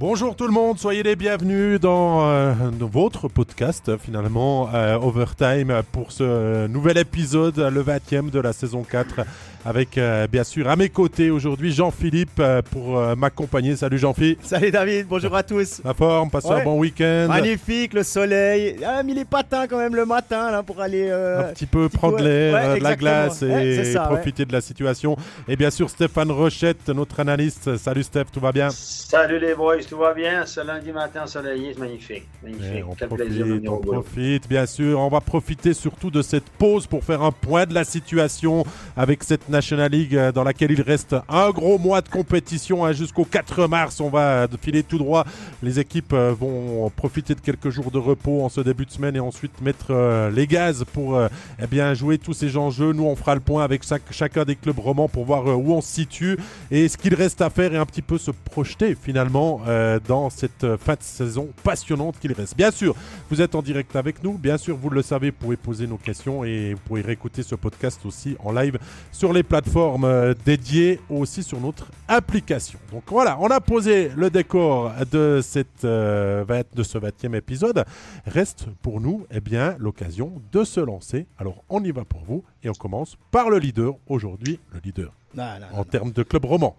Bonjour tout le monde, soyez les bienvenus dans euh, votre podcast finalement euh, Overtime pour ce nouvel épisode, le 20e de la saison 4 avec euh, bien sûr à mes côtés aujourd'hui Jean-Philippe euh, pour euh, m'accompagner. Salut Jean-Philippe. Salut David, bonjour à tous. La forme, passez Ouais. un bon week-end. Magnifique, le soleil. Ah, mis les patins quand même le matin là pour aller. euh, Un petit peu petit prendre l'air, ouais, de la glace et, Ouais, profiter de la situation. Et bien sûr Stéphane Rochette, notre analyste. Salut Steph, tout va bien? Salut les boys, tout va bien? Ce lundi matin ensoleillé, c'est magnifique. Magnifique. Eh, on Quel profite, plaisir de venir on profite, bien sûr. On va profiter surtout de cette pause pour faire un point de la situation avec cette National League euh, dans laquelle il reste un gros mois de compétition hein, jusqu'au 4 mars. On va filer tout droit. Les équipes euh, vont profiter de quelques jours de repos en ce début de semaine et ensuite mettre euh, les gaz pour euh, eh bien jouer tous ces enjeux. Nous, on fera le point avec chacun des clubs romans pour voir euh, où on se situe et ce qu'il reste à faire et un petit peu se projeter finalement euh, dans cette euh, fin de saison passionnante qu'il reste. Bien sûr, vous êtes en direct avec nous. Bien sûr, vous le savez, vous pouvez poser nos questions et vous pouvez réécouter ce podcast aussi en live sur les plateformes euh, dédiées aussi sur notre application. Donc voilà, on a posé le décor de, cette, euh, 20 de ce 20e épisode. Reste pour nous eh bien, l'occasion de se lancer. Alors on y va pour vous et on commence par le leader aujourd'hui, le leader non, non, non. en termes de club roman.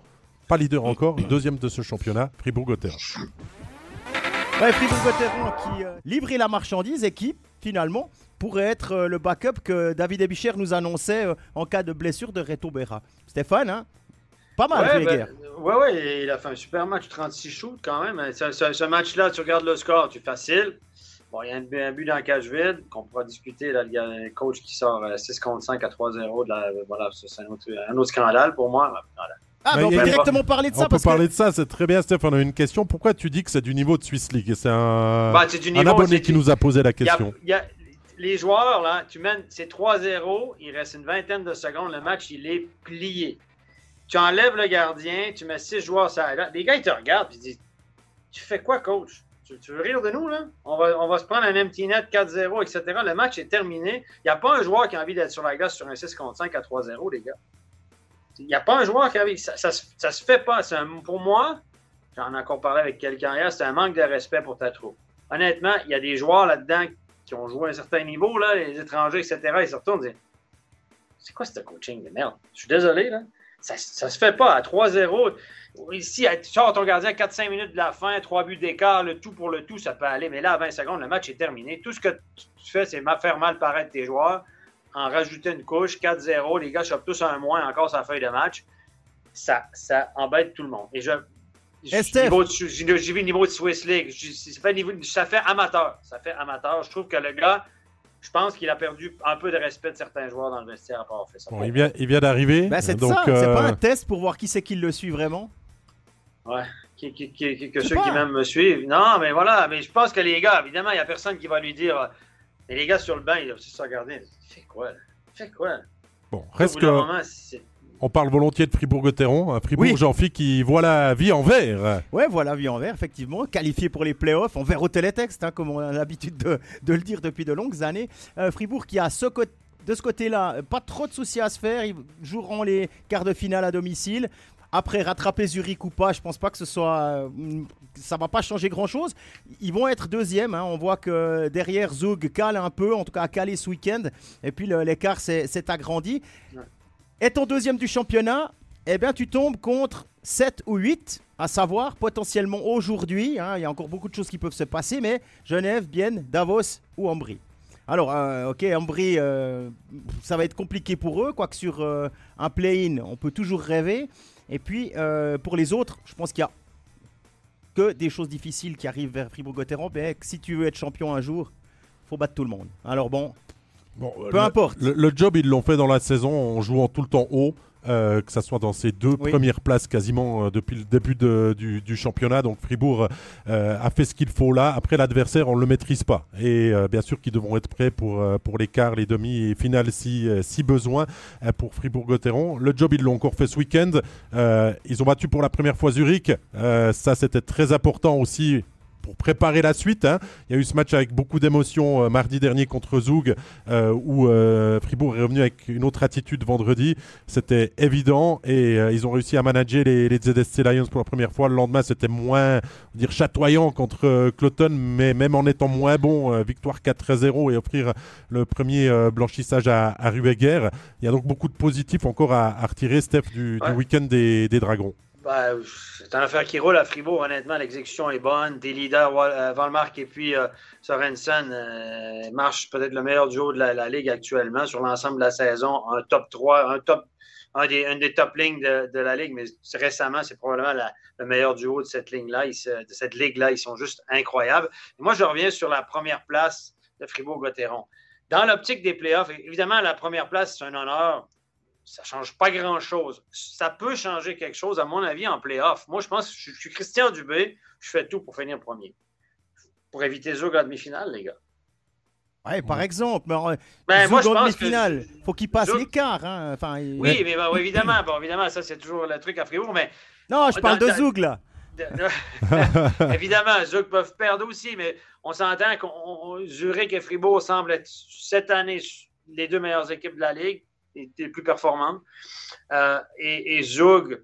Pas leader encore, deuxième de ce championnat, Fribourg-Gotteron. Ouais, Fribourg-Gotteron qui euh, livrait la marchandise et qui, finalement, pourrait être euh, le backup que David Ebicher nous annonçait euh, en cas de blessure de Reto Berra. Stéphane, hein? Pas mal, Ouais, ben, ouais, ouais, il a fait un super match, 36 shoots quand même. Ce, ce- ce match-là, tu regardes le score, tu facile. Bon, il y a un, but- un but dans la cage vide qu'on pourra discuter. Là, il y a un coach qui sort euh, 6 contre 5 à 3-0. de la- Voilà, c'est un autre, un autre scandale pour moi. Voilà. Ah, Mais on peut directement parler de On ça peut parce parler de ça, c'est très bien, Stéphane. On a une question. Pourquoi tu dis que c'est du niveau de Swiss League? C'est un, Bah, un abonné c'est qui nous a posé la Il y a- question. il y a- les joueurs, là, tu mènes, c'est 3-0, il reste une vingtaine de secondes, le match, il est plié. Tu enlèves le gardien, tu mets six joueurs sur la glace. Les gars, ils te regardent et ils disent Tu fais quoi, coach? Tu, tu veux rire de nous, là? On va, on va se prendre un empty net 4-0, etc. Le match est terminé. Il n'y a pas un joueur qui a envie d'être sur la glace sur un 6 contre 5 à 3-0, les gars. Il n'y a pas un joueur qui a envie. Ça, ça, se- fait pas. Pour moi, j'en ai encore parlé avec quelqu'un hier, c'est un manque de respect pour ta troupe. Honnêtement, il y a des joueurs là-dedans qui ont joué à un certain niveau, là, les étrangers, etc. Ils se retournent et disent C'est quoi ce coaching de merde? Je suis désolé, là. Ça, ça se fait pas à 3-0. Ici, tu sors ton gardien 4-5 minutes de la fin, 3 buts d'écart, le tout pour le tout, ça peut aller. Mais là, à 20 secondes, le match est terminé. Tout ce que tu fais, c'est faire mal paraître tes joueurs, en rajouter une couche, 4-0. Les gars chopent tous un moins encore sa feuille de match. Ça, ça embête tout le monde. Et je. J'ai vu le niveau de Swiss League. Ça fait, niveau- ça fait amateur. Ça fait amateur. Je trouve que le gars, je pense qu'il a perdu un peu de respect de certains joueurs dans le vestiaire après avoir fait ça. Bon, il vient, il vient d'arriver. Ben, c'est c'est euh, pas un test pour voir qui c'est qui le suit vraiment Ouais. Qui- qui- qui- qui- que ceux qui pas. même me suivent. Non, mais voilà. Mais je pense que les gars, évidemment, il n'y a personne qui va lui dire. Mais les gars sur le banc, ils doivent se regarder. Il fait quoi, là? Il fait quoi? là? Bon, reste que moment, on parle volontiers de Fribourg-Gotteron. Un Fribourg, Oui. Jean-Philippe, qui voit la vie en vert. Ouais, voilà, vie en vert, effectivement. Qualifié pour les playoffs, en vert au télétexte, hein, comme on a l'habitude de, de le dire depuis de longues années. Euh, Fribourg qui a ce de ce côté-là pas trop de soucis à se faire. Ils joueront les quarts de finale à domicile. Après, rattraper Zurich ou pas, je pense pas que ce soit. euh, ça va pas changer grand-chose. Ils vont être deuxième. hein. On voit que derrière, Zug cale un peu, en tout cas a calé ce week-end. Et puis l'écart s'est s'est agrandi. Ouais. Étant deuxième du championnat, eh bien, tu tombes contre 7 ou 8, à savoir potentiellement aujourd'hui. hein, il y a encore beaucoup de choses qui peuvent se passer, mais Genève, Bienne, Davos ou Ambry. Alors, euh, ok, Ambry, euh, ça va être compliqué pour eux, quoique sur euh, un play-in, on peut toujours rêver. Et puis, euh, pour les autres, je pense qu'il y a que des choses difficiles qui arrivent vers Fribourg-Gotteron. Mais si tu veux être champion un jour, faut battre tout le monde. Alors bon, Bon, peu le- importe. Le, le job, ils l'ont fait dans la saison en jouant tout le temps haut. Euh, que ça soit dans ces deux Oui. premières places quasiment euh, depuis le début de- du, du championnat. Donc Fribourg euh, a fait ce qu'il faut là. Après l'adversaire, on ne le maîtrise pas. Et bien sûr qu'ils devront être prêts pour, pour les quarts, les demi et finales si, si besoin pour Fribourg-Gotteron. Le job, ils l'ont encore fait ce week-end. Ils ont battu pour la première fois Zurich. Ça, c'était très important aussi pour préparer la suite. hein. Il y a eu ce match avec beaucoup d'émotions euh, mardi dernier contre Zoug, euh, où euh, Fribourg est revenu avec une autre attitude vendredi. C'était évident et euh, ils ont réussi à manager les, les ZSC Lions pour la première fois. Le lendemain, c'était moins dire, chatoyant contre Cloton, mais même en étant moins bon, victoire 4-0 et offrir le premier blanchissage à, à Rueger. Il y a donc beaucoup de positifs encore à, à retirer, Steph, du, week-end des, des Dragons. Ben, c'est une affaire qui roule à Fribourg, honnêtement. L'exécution est bonne. Des leaders, euh, Valmark et puis euh, Sorensen euh, marchent peut-être le meilleur duo de la, Ligue actuellement sur l'ensemble de la saison. Un top 3, un top un des, une des top lignes de, la Ligue, mais récemment, c'est probablement le meilleur duo de cette ligne-là, de cette Ligue-là. Ils sont juste incroyables. Moi, je reviens sur la première place de Fribourg-Gotteron. Dans l'optique des playoffs, évidemment, la première place, c'est un honneur ça change pas grand-chose. Ça peut changer quelque chose, à mon avis, en playoff. Moi, je pense que je, je suis Christian Dubé, je fais tout pour finir premier. Pour éviter Zug à demi-finale, les gars. Ouais, par exemple. Mais, euh, Ben, Zoug moi, je en que... demi-finale. Faut qu'il passe l'écart. Hein. Enfin, il- Oui, mais bon, évidemment, bon, évidemment, ça, c'est toujours le truc à Fribourg, mais Non, je parle de Zoug là. de- de- évidemment, Zug peuvent perdre aussi, mais on s'entend qu'on on- Zurich et Fribourg semblent être cette année les deux meilleures équipes de la Ligue, les plus performantes. Euh, et, et Zug,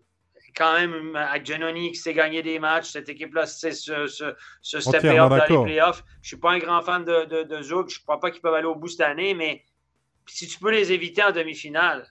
quand même, avec Giannoni qui s'est gagné des matchs, cette équipe-là sait se, se, se stepper Entièrement up dans les playoffs. Je ne suis pas un grand fan de, de, de Zug. Je ne crois pas qu'ils peuvent aller au bout cette année, mais si tu peux les éviter en demi-finale,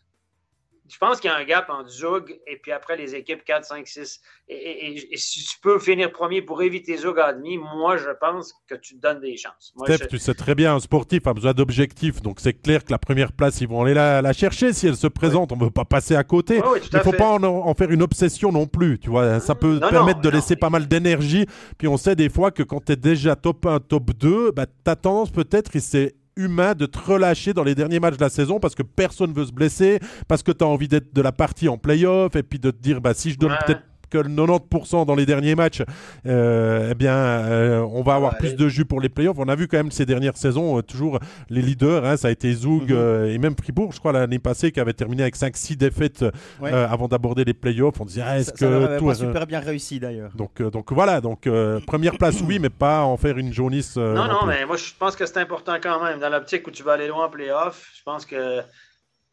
je pense qu'il y a un gap entre Zug et puis après les équipes 4, 5, 6. Et, et- et- et si tu peux finir premier pour éviter Zug à demi, moi, je pense que tu te donnes des chances. Moi, Steph, je- tu sais très bien, un sportif a besoin d'objectifs, donc c'est clair que la première place, ils vont aller la, la chercher si elle se présente. On ne veut pas passer à côté. Oui, oui, tout Il ne faut fait. pas en, en faire une obsession non plus, tu vois. Ça peut Non, permettre non, de non, laisser pas mal d'énergie. Puis on sait des fois que quand tu es déjà top 1, top 2, bah, tu as tendance peut-être, et c'est humain, de te relâcher dans les derniers matchs de la saison parce que personne veut se blesser, parce que tu as envie d'être de la partie en playoff, et puis de te dire, bah, si je donne Ouais. peut-être que le 90% dans les derniers matchs, euh, eh bien, euh, on va avoir Ouais, plus allez. de jus pour les playoffs. On a vu quand même ces dernières saisons, euh, toujours les leaders, hein, ça a été Zoug Mhm. euh, et même Fribourg, je crois, l'année passée, qui avait terminé avec 5-6 défaites Ouais. avant d'aborder les playoffs. On disait, ah, est-ce Ça, ça que avait tout pas super bien réussi d'ailleurs. donc, euh, donc voilà, donc euh, première place, oui, mais pas en faire une jaunisse. euh, Non, non, mais moi, je pense que c'est important quand même. Dans l'optique où tu vas aller loin en playoff, je pense que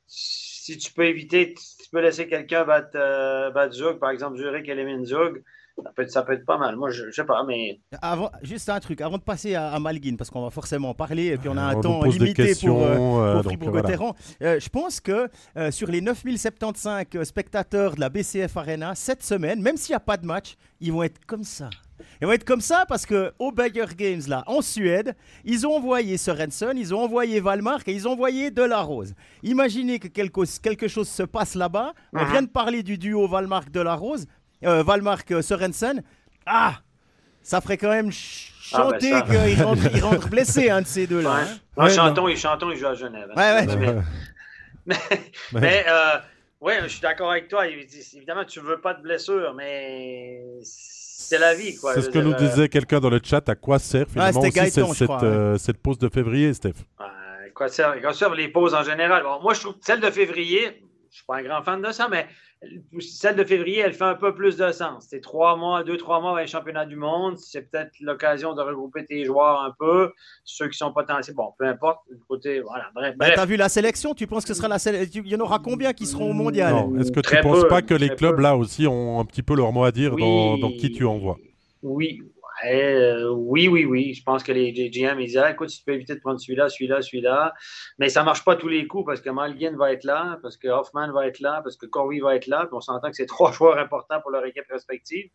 si tu peux éviter, peux laisser quelqu'un battre, euh, battre Zug, par exemple, Zurich élimine Zug, ça peut, être, ça peut être pas mal. Moi, je, je sais pas, mais Avant, juste un truc, avant de passer à, à Malguin, parce qu'on va forcément en parler, et puis on a un on temps limité des questions. pour, euh, euh, pour Fribourg-Gotteron. Euh, je pense que euh, sur les 9075 euh, spectateurs de la BCF Arena, cette semaine, même s'il n'y a pas de match, ils vont être comme ça. Ils vont être comme ça parce que au Bayer Games, là, en Suède, ils ont envoyé Sorensen, ils ont envoyé Valmark et ils ont envoyé Delarose. Imaginez que quelque, quelque chose se passe là-bas. On Mhm. vient de parler du duo Valmark-Delarose, euh, Valmark-Sorensen. Ah Ça ferait quand même Ah, ben chanter ça. qu'il rentre, il rentre blessé, un de ces deux-là. ouais. hein. Ouais, Chanton, il, Chanton, il joue à Genève. hein. Ouais, ouais. Mais, mais, euh, ouais, je suis d'accord avec toi. Évidemment, tu veux pas de blessure, mais c'est la vie, quoi. C'est ce que nous euh, disait quelqu'un dans le chat. À quoi sert finalement aussi Gaëtan, cette, je crois, cette, euh, cette pause de février, Steph? Euh, quoi servent, quoi servent les pauses en général? Bon, moi, je trouve que celle de février, je suis pas un grand fan de ça, mais celle de février, elle fait un peu plus de sens. C'est trois mois, deux, trois mois avant les championnats du monde. C'est peut-être l'occasion de regrouper tes joueurs un peu. Ceux qui sont potentiels, bon, peu importe. Du côté, voilà, bref. Bref. T'as vu la sélection? Tu penses que ce sera la sélection Il y en aura combien qui seront au mondial? Est-ce que tu Très penses peu, pas que les clubs peu. là aussi ont un petit peu leur mot à dire Oui. dans, dans qui tu envoies? Oui, euh, oui, oui, oui. Je pense que les GM, ils disent ah, écoute, si tu peux éviter de prendre celui-là, celui-là, celui-là. Mais ça ne marche pas tous les coups parce que Malgin va être là, parce que Hoffman va être là, parce que Corey va être là. Puis on s'entend que c'est trois joueurs importants pour leur équipe respective.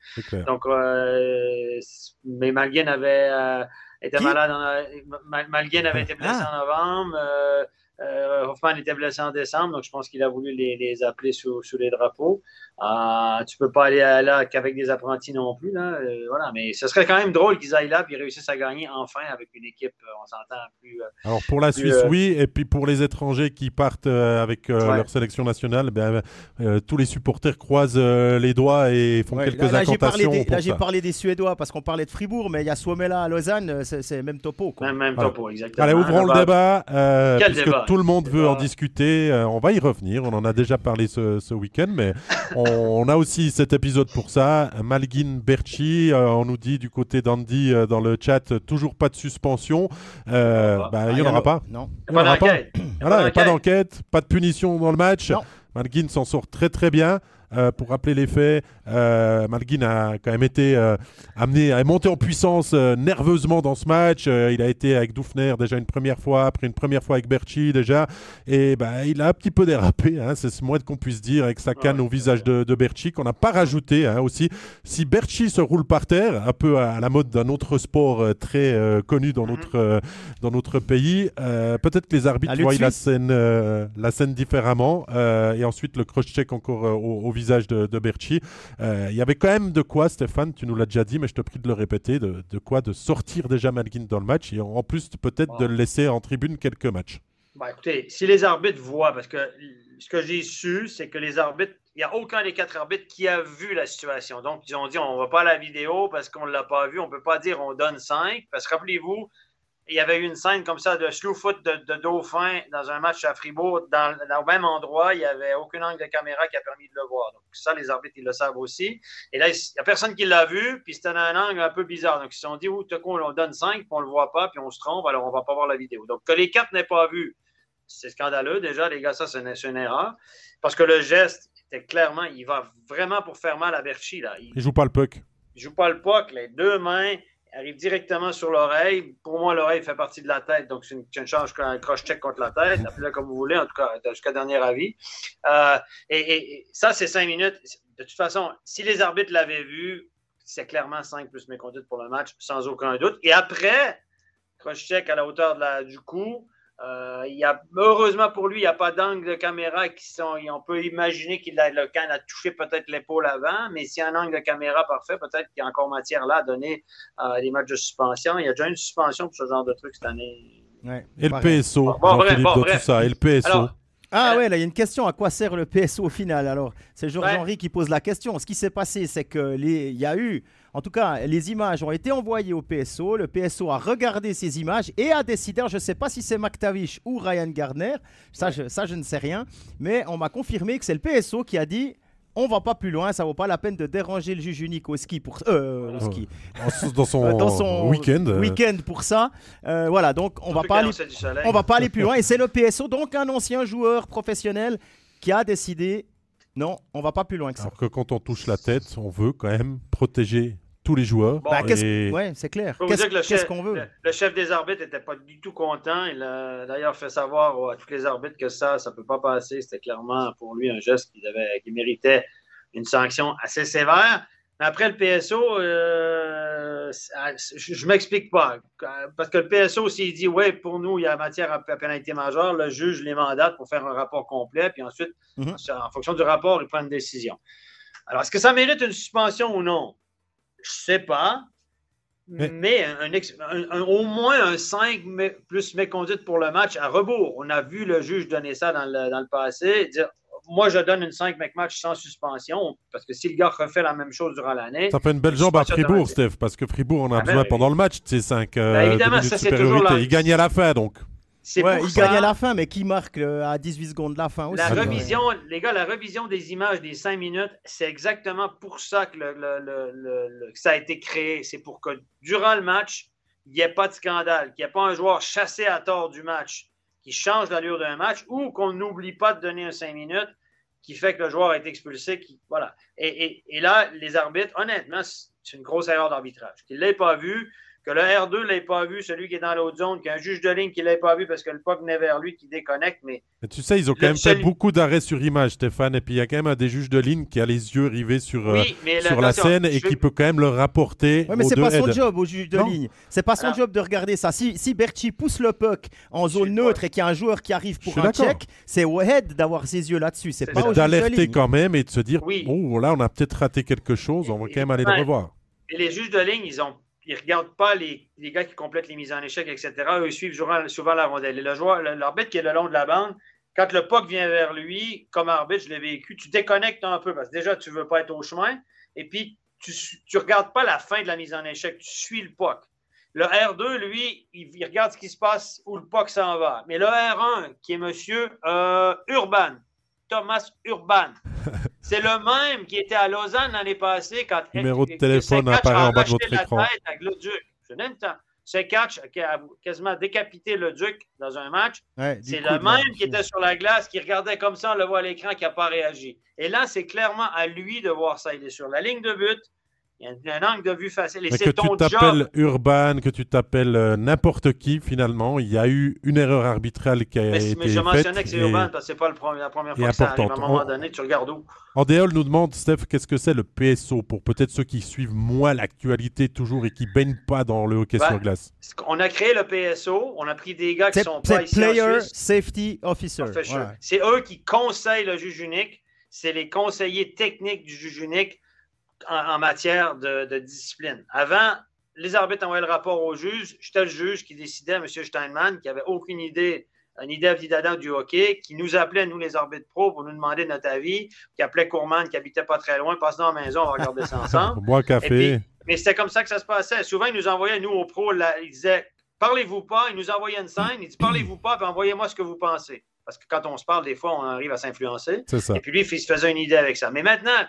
Donc, euh, mais Malgin avait euh, été Qui? malade. En, Mal- Malgin avait été blessé Ah. en novembre. euh, euh, Hoffman était blessé en décembre, donc je pense qu'il a voulu les, les appeler sous, sous les drapeaux. Euh, tu peux pas aller à- là qu'avec des apprentis non plus. Là, euh, voilà. Mais ce serait quand même drôle qu'ils aillent là et réussissent à gagner enfin avec une équipe, euh, on s'entend, plus. euh, Alors pour la Suisse, euh, oui, et puis pour les étrangers qui partent euh, avec euh, Ouais. leur sélection nationale, ben, euh, tous les supporters croisent euh, les doigts et font Ouais, quelques là, là, j'ai parlé, incantations. des, pour là, j'ai ça. parlé des Suédois parce qu'on parlait de Fribourg, mais il y a Suomela à Lausanne, c'est, c'est même topo. Quoi. même, topo, exactement. Allez, ouvrons le Là-bas. débat. euh, Quel puisque débat? tout le monde veut en discuter. Euh, on va y revenir. On en a déjà parlé ce, ce week-end, mais on, a aussi cet épisode pour ça. Malguin Berchi, euh, on nous dit du côté d'Andy euh, dans le chat, toujours pas de suspension. Bah, il n'y en aura pas. Non. Il n'y aura pas. Voilà, pas d'enquête, pas de punition dans le match. Malguin s'en sort très très bien. Euh, pour rappeler les faits, euh, Malguin a quand même été euh, amené à monter en puissance nerveusement dans ce match. il a été avec Doufner déjà une première fois, après une première fois avec Berchi déjà. Et bah, il a un petit peu dérapé, hein, c'est ce moins qu'on puisse dire, avec sa canne au visage de, de Berchi, qu'on n'a pas rajouté hein, aussi. Si Berchi se roule par terre, un peu à, la mode d'un autre sport très connu dans, mhm. notre, dans notre pays, peut-être que les arbitres voient la scène, la scène différemment. et ensuite, le cross-check encore au visage de, de Berchi. Euh, il y avait quand même de quoi, Stéphane, tu nous l'as déjà dit, mais je te prie de le répéter, de, quoi de sortir déjà Malguin dans le match et en plus peut-être de le laisser en tribune quelques matchs. Bah, écoutez, si les arbitres voient, parce que ce que j'ai su, c'est que les arbitres, il n'y a aucun des quatre arbitres qui a vu la situation. Donc, ils ont dit on ne va pas à la vidéo parce qu'on ne l'a pas vu. On ne peut pas dire on donne 5. Parce que rappelez-vous, il y avait eu une scène comme ça de slow foot de, Dauphin dans un match à Fribourg. Dans, au même endroit, il n'y avait aucun angle de caméra qui a permis de le voir. Donc, ça, les arbitres, ils le savent aussi. Et là, il n'y a personne qui l'a vu, puis c'était un angle un peu bizarre. Donc, ils se sont dit, tout coup, on donne 5, puis on ne le voit pas, puis on se trompe, alors on ne va pas voir la vidéo. Donc, que les quatre n'aient pas vu, c'est scandaleux déjà, les gars, ça, c'est une, erreur. Parce que le geste était clairement, il va vraiment pour faire mal à Berchi. Là. Il ne joue pas le puck. Il joue pas le puck, les deux mains arrive directement sur l'oreille. Pour moi, l'oreille fait partie de la tête, donc c'est une, une change un cross-check contre la tête. Appelez-le comme vous voulez, en tout cas, jusqu'à dernier avis. Euh, et, ça, c'est cinq minutes. De toute façon, si les arbitres l'avaient vu, c'est clairement cinq plus méconduite pour le match, sans aucun doute. Et après, cross-check à la hauteur de la, du coup, euh, il y a, heureusement pour lui, il n'y a pas d'angle de caméra qui sont. On peut imaginer qu'il a le can a touché peut-être l'épaule avant, mais s'il y a un angle de caméra parfait, peut-être qu'il y a encore matière là à donner euh, des matchs de suspension. Il y a déjà une suspension pour ce genre de truc cette année. et le PSO, tout ça, et le PSO. ah euh, ouais, là il y a une question. À quoi sert le PSO au final Alors, c'est Georges-Henri qui pose la question. Ce qui s'est passé, c'est qu'il y a eu en tout cas, les images ont été envoyées au PSO. Le PSO a regardé ces images et a décidé, je ne sais pas si c'est McTavish ou Ryan Gardner, ça, je, ça je ne sais rien, mais on m'a confirmé que c'est le PSO qui a dit on va pas plus loin, ça vaut pas la peine de déranger le juge unique au ski pour euh, ski. dans son, euh, week-end. Week-end pour ça. Euh, voilà, donc on va pas aller, on va pas aller plus loin et c'est le PSO donc un ancien joueur professionnel qui a décidé non, on va pas plus loin que ça. Alors que quand on touche la tête, on veut quand même protéger tous les joueurs. Bah, ouais, c'est clair. Qu'est-ce qu'on veut? Le, chef des arbitres n'était pas du tout content. Il a d'ailleurs fait savoir à tous les arbitres que ça, ça ne peut pas passer. C'était clairement pour lui un geste qui méritait une sanction assez sévère. Mais après, le PSO, euh, je ne m'explique pas. Parce que le PSO, s'il dit, oui, pour nous, il y a matière à pénalité majeure, le juge les mandate pour faire un rapport complet, puis ensuite, mhm. en fonction du rapport, il prend une décision. Alors, est-ce que ça mérite une suspension ou non? Je sais pas. Mais, un, au moins un 5 plus méconduite pour le match à rebours. On a vu le juge donner ça dans le, dans le passé, dire moi, je donne une 5 match sans suspension, parce que si le gars refait la même chose durant l'année. Ça fait une belle jambe à Fribourg, Steph, parce que Fribourg, on a ah ben besoin pendant le match de ces 5 euh, ben évidemment, ça, supériorité. Il gagne à la fin, donc il gagne à la fin, mais qui marque à 18 secondes de la fin aussi. La revision, les gars, la revision des images des 5 minutes, c'est exactement pour ça que, ça a été créé. C'est pour que durant le match, il n'y ait pas de scandale, qu'il n'y ait pas un joueur chassé à tort du match qui change l'allure d'un match ou qu'on n'oublie pas de donner un 5 minutes qui fait que le joueur est expulsé. Qui, voilà. Et, et là, les arbitres, honnêtement, c'est une grosse erreur d'arbitrage. Qu'ils ne l'aient pas vu, que le R2 ne l'ait pas vu, celui qui est dans l'autre zone, qu'un juge de ligne qui ne l'ait pas vu parce que le puck venait vers lui, qui déconnecte. Mais, tu sais, ils ont quand même fait beaucoup d'arrêts sur image, Stéphane. Et puis il y a quand même un des juges de ligne qui a les yeux rivés sur, euh, sur la scène et qui peut quand même le rapporter. Oui, mais c'est pas son job au juge de ligne. C'est pas son job de regarder ça. Si, si Berti pousse le puck en zone neutre et qu'il y a un joueur qui arrive pour un check, c'est Wahed d'avoir ses yeux là-dessus. C'est pas d'alerter quand même et de se dire oh là, on a peut-être raté quelque chose, on va quand même aller le revoir. Et les juges de ligne, ils ont ils ne regardent pas les, gars qui complètent les mises en échec, etc. Eux, ils suivent souvent la rondelle. Le joueur, l'arbitre qui est le long de la bande, quand le puck vient vers lui, comme arbitre, je l'ai vécu, tu déconnectes un peu parce que déjà, tu ne veux pas être au chemin. Et puis, tu ne regardes pas la fin de la mise en échec, tu suis le puck. Le R2, lui, il, regarde ce qui se passe où le POC s'en va. Mais le R1, qui est monsieur euh, Urban, Thomas Urban, c'est le même qui était à Lausanne l'année passée quand Numéro de téléphone apparaît en bas de votre écran. Avec le Duc. Je n'aime pas. C'est catch qui a quasiment décapité le Duc dans un match. c'est le même qui était sur la glace, qui regardait comme ça, on le voit à l'écran, qui n'a pas réagi. Et là, c'est clairement à lui de voir ça. Il est sur la ligne de but. Il y a un angle de vue facile. Et c'est ton que tu t'appelles Urban, que tu t'appelles euh, n'importe qui, finalement, il y a eu une erreur arbitrale qui a mais, été mais je mentionnais que c'est Urban parce que c'est pas le premier, la première fois que ça arrive. À un moment donné, tu regardes où? Andéol nous demande, Steph, qu'est-ce que c'est le PSO pour peut-être ceux qui suivent moins l'actualité toujours et qui baignent pas dans le hockey sur glace? On a créé le PSO, on a pris des gars qui sont pas ici Player Safety Officer. C'est eux qui conseillent le juge unique. C'est les conseillers techniques du juge unique en, matière de, discipline. Avant, les arbitres envoyaient le rapport au juge. J'étais le juge qui décidait, M. Steinman, qui n'avait aucune idée, une idée d'Adam du hockey, qui nous appelait, nous, les arbitres pro, pour nous demander notre avis, qui appelait Courman, qui habitait pas très loin, passe dans la maison, on va regarder ça ensemble. Bois café. mais c'était comme ça que ça se passait. Souvent, ils nous envoyaient, nous, aux pros, là, ils disaient Parlez-vous pas, ils nous envoyaient une scène, ils disent Parlez-vous pas, puis envoyez-moi ce que vous pensez. Parce que quand on se parle, des fois, on arrive à s'influencer. Et puis lui, il se faisait une idée avec ça. Mais maintenant,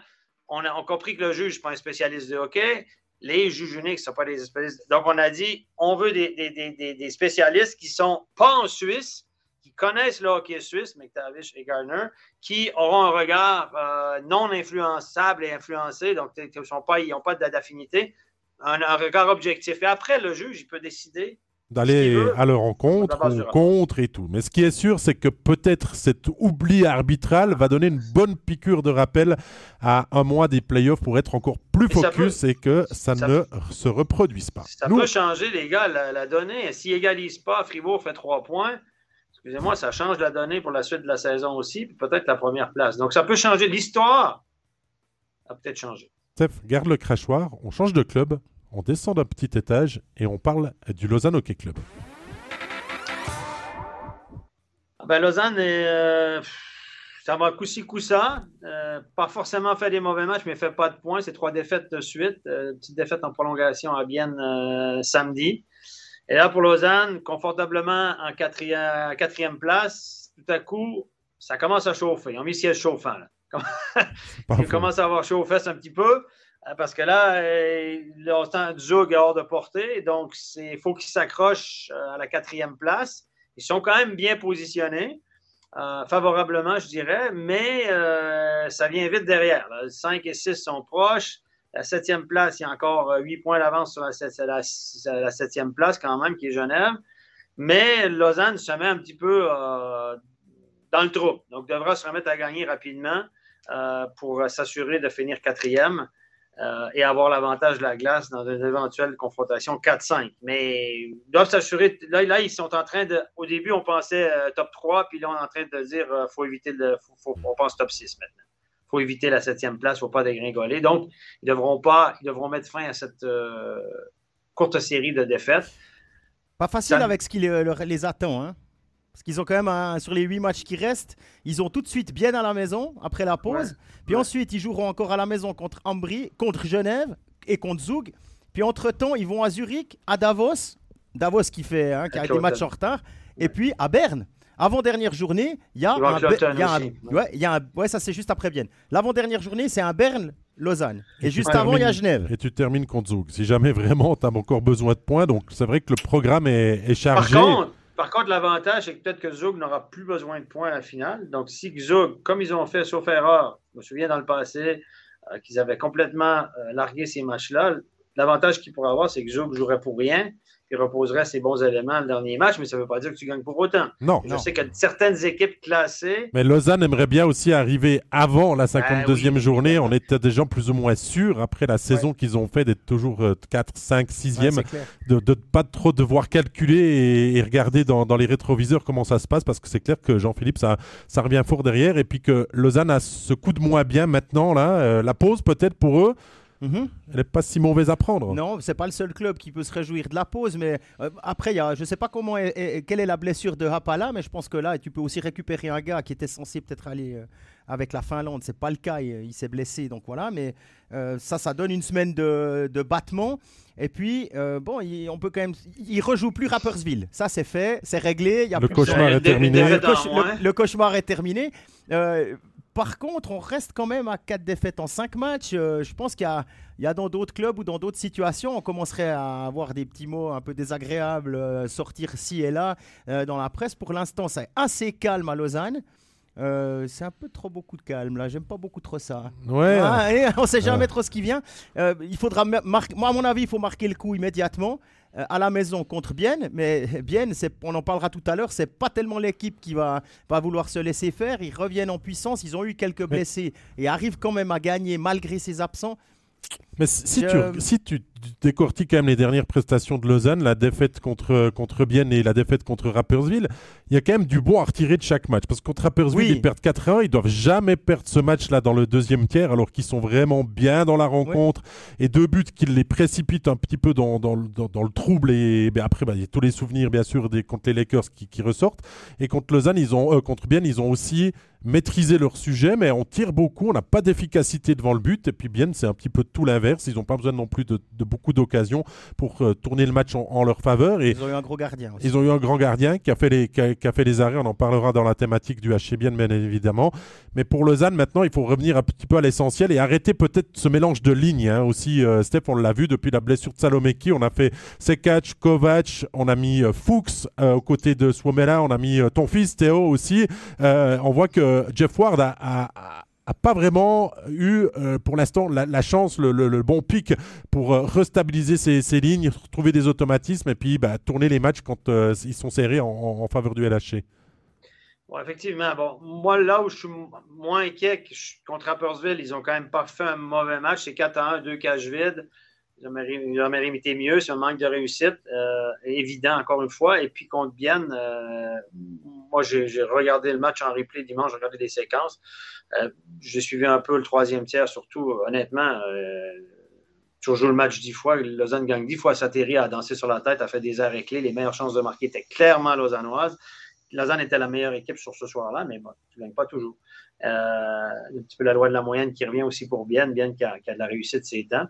on a, compris que le juge n'est pas un spécialiste de hockey. Les juges uniques ne sont pas des spécialistes. Donc, on a dit, on veut des, spécialistes qui ne sont pas en Suisse, qui connaissent le hockey suisse, McTavish et Gardner, qui auront un regard euh, non influençable et influencé, donc ils n'ont pas d'affinité, un, un, regard objectif. Et après, le juge, il peut décider d'aller à leur rencontre ou contre et tout. Mais ce qui est sûr, c'est que peut-être cet oubli arbitral va donner une bonne piqûre de rappel à un mois des playoffs pour être encore plus focus et que ça, ne se reproduise pas. Ça peut changer, les gars, la, donnée. S'ils n'égalisent pas, Fribourg fait trois points. Excusez-moi, ça change la donnée pour la suite de la saison aussi, puis peut-être la première place. Donc ça peut changer. L'histoire a peut-être changé. Steph, garde le crachoir, on change de club, on descend d'un petit étage et on parle du Lausanne Hockey Club. Ah ben, Lausanne, euh, ça va coup-ci, coup-ça. Euh, pas forcément fait des mauvais matchs, mais fait pas de points. C'est trois défaites de suite. Euh, petite défaite en prolongation à Bienne samedi. Et là, pour Lausanne, confortablement en quatrième, quatrième place, tout à coup, ça commence à chauffer. Ils ont mis siège chauffant. Ils commencent à avoir chaud un petit peu. Euh, parce que là, euh, le Zug est hors de portée, donc il faut qu'ils s'accrochent euh, à la quatrième place. Ils sont quand même bien positionnés, favorablement, je dirais, mais ça vient vite derrière. 5 et 6 sont proches. La septième place, il y a encore 8 points d'avance sur la, septième place quand même, qui est Genève. Mais Lausanne se met un petit peu dans le trou. Donc, devra se remettre à gagner rapidement pour s'assurer de finir quatrième. Euh, et avoir l'avantage de la glace dans une éventuelle confrontation 4-5. Mais ils doivent s'assurer. Là, là, ils sont en train de. Au début, on pensait euh, top 3, puis là, on est en train de dire euh, faut éviter le. Faut, on pense top 6 maintenant. Il faut éviter la septième place, il ne faut pas dégringoler. Donc, ils devront pas. Ils devront mettre fin à cette courte série de défaites. Pas facile avec ce qui les, les attend, hein? Parce qu'ils ont quand même, sur les huit matchs qui restent, ils ont tout de suite bien à la maison après la pause. Puis ensuite, ils joueront encore à la maison contre Ambry, contre Genève et contre Zug. Puis entre-temps, ils vont à Zurich, à Davos. Davos qui fait hein, qui a des matchs en retard. Et puis à Berne. Avant-dernière journée, il y a un. Y a ouais, y a un, ouais, ça c'est juste après Bienne. L'avant-dernière journée, c'est un Berne. Lausanne. Et, juste avant, il y a Genève. Et tu termines contre Zug. Si jamais vraiment tu as encore besoin de points, donc c'est vrai que le programme est, est chargé. Par contre, par contre, l'avantage, c'est que peut-être que Zug n'aura plus besoin de points à la finale. Donc, si Zug, comme ils ont fait, sauf erreur, je me souviens dans le passé, euh, qu'ils avaient complètement euh, largué ces matchs-là, l'avantage qu'ils pourraient avoir, c'est que Zug jouerait pour rien qui reposerait ses bons éléments le dernier match, mais ça ne veut pas dire que tu gagnes pour autant. Non. Je sais que certaines équipes classées. Mais Lausanne aimerait bien aussi arriver avant la 52e ben journée. On était déjà plus ou moins sûr, après la saison qu'ils ont fait, d'être toujours 4, 5, 6e, de ne pas trop devoir calculer et, regarder dans, les rétroviseurs comment ça se passe, parce que c'est clair que Jean-Philippe, ça, ça revient fort derrière, et puis que Lausanne a ce coup de moins bien maintenant, là, euh, la pause peut-être pour eux Mhm. Elle n'est pas si mauvaise à prendre. Non, c'est pas le seul club qui peut se réjouir de la pause, mais euh, après, il y a, je sais pas comment est- est- quelle est la blessure de Hapala, mais je pense que là, tu peux aussi récupérer un gars qui était censé peut-être aller euh, avec la Finlande. C'est pas le cas, il, il s'est blessé, donc voilà. Mais euh, ça, ça donne une semaine de, de battement. Et puis, euh, bon, il, on peut quand même, il rejoue plus Rappersville. Ça, c'est fait, c'est réglé. Il y a Le plus cauchemar est terminé. le cauchemar est terminé. Par contre, on reste quand même à 4 défaites en 5 matchs. Euh, je pense qu'il y y a dans d'autres clubs ou dans d'autres situations, on commencerait à avoir des petits mots un peu désagréables euh, sortir ci et là euh, dans la presse. Pour l'instant, c'est assez calme à Lausanne. Euh, c'est un peu trop beaucoup de calme là. J'aime pas beaucoup trop ça. Ouais. Ah, et on sait jamais Ouais. trop ce qui vient. Euh, il faudra mar- marquer. Moi, à mon avis, il faut marquer le coup immédiatement à la maison contre Bienne. Mais Bienne, on en parlera tout à l'heure. C'est pas tellement l'équipe qui va, va vouloir se laisser faire. Ils reviennent en puissance. Ils ont eu quelques blessés et arrivent quand même à gagner malgré ces absents. Mais si, si Je- tu, si tu décortiques quand même les dernières prestations de Lausanne, la défaite contre, contre Bienne et la défaite contre Rapperswil, il y a quand même du bon à retirer de chaque match. Parce que contre Rapperswil, Oui. ils perdent 4-1, ils doivent jamais perdre ce match-là dans le deuxième tiers, alors qu'ils sont vraiment bien dans la rencontre. Et deux buts qui les précipitent un petit peu dans, dans, le- dans- dans le trouble. Et ben, après, ben, il y a tous les souvenirs, bien sûr, des, contre les Lakers qui, qui ressortent. Et contre Lausanne, ils ont, euh, contre Bienne, ils ont aussi maîtrisé leur sujet, mais on tire beaucoup, on n'a pas d'efficacité devant le but. Et puis Bienne, c'est un petit peu tout l'inverse. Ils n'ont pas besoin non plus de, de beaucoup d'occasions pour euh, tourner le match en, en leur faveur. Et Ils ont eu un gros gardien aussi. ils ont eu un grand gardien qui a fait les, qui a, qui a fait les arrêts. On en parlera dans la thématique du HC bien, évidemment. Mais pour Lausanne, maintenant, il faut revenir un petit peu à l'essentiel et arrêter peut-être ce mélange de lignes. hein. Aussi, euh, Steph, on l'a vu depuis la blessure de Salomeki. On a fait Sekac, Kovac, on a mis euh, Fuchs euh, aux côtés de Swomela, on a mis ton fils Théo aussi. On voit que Jeff Ward a- a- a a pas vraiment eu euh, pour l'instant la, chance, le, bon pic pour euh, restabiliser ses, lignes, retrouver des automatismes et puis bah, tourner les matchs quand euh, ils sont serrés en, faveur du LHC. Effectivement. Bon, moi, là où je suis moins inquiet contre Rappersville, ils ont quand même pas fait un mauvais match. C'est 4 à 1, deux cages vides. Auraient mérité mieux. C'est un manque de réussite euh, évident, encore une fois. Et puis contre Bienne, euh, moi, j'ai regardé le match en replay dimanche, j'ai regardé des séquences. Euh, j'ai suivi un peu le troisième tiers, surtout, honnêtement. Tu joues le match dix fois, Lausanne gagne dix fois, Satéry a dansé sur la tête, a fait des arrêts clés. Les meilleures chances de marquer étaient clairement lausannoises. Lausanne était la meilleure équipe sur ce soir-là, mais bon, tu ne gagnes pas toujours. Un petit peu la loi de la moyenne qui revient aussi pour Bienne, Bienne qui a, qui a de la réussite ces temps.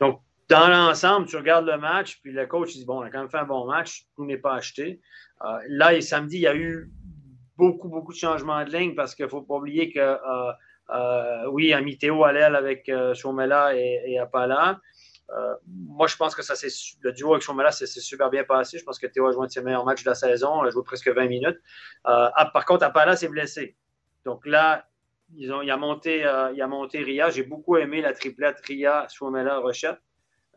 Donc, dans l'ensemble, tu regardes le match, puis le coach dit Bon, on a quand même fait un bon match, tout n'est pas acheté. Euh, là, et samedi, il y a eu beaucoup, beaucoup de changements de ligne parce qu'il ne faut pas oublier que, euh, euh, oui, Amiteo à l'aile avec euh, Chomela et, Apala. Euh, moi, je pense que ça, le duo avec Chomela, c'est super bien passé. Je pense que Théo a joué un de ses meilleurs matchs de la saison. Il a joué presque 20 minutes. Ah, par contre, Apala s'est blessé. Donc là, ils ont, il, a monté, il a monté Ria. J'ai beaucoup aimé la triplette Ria, Chomela, Rochette.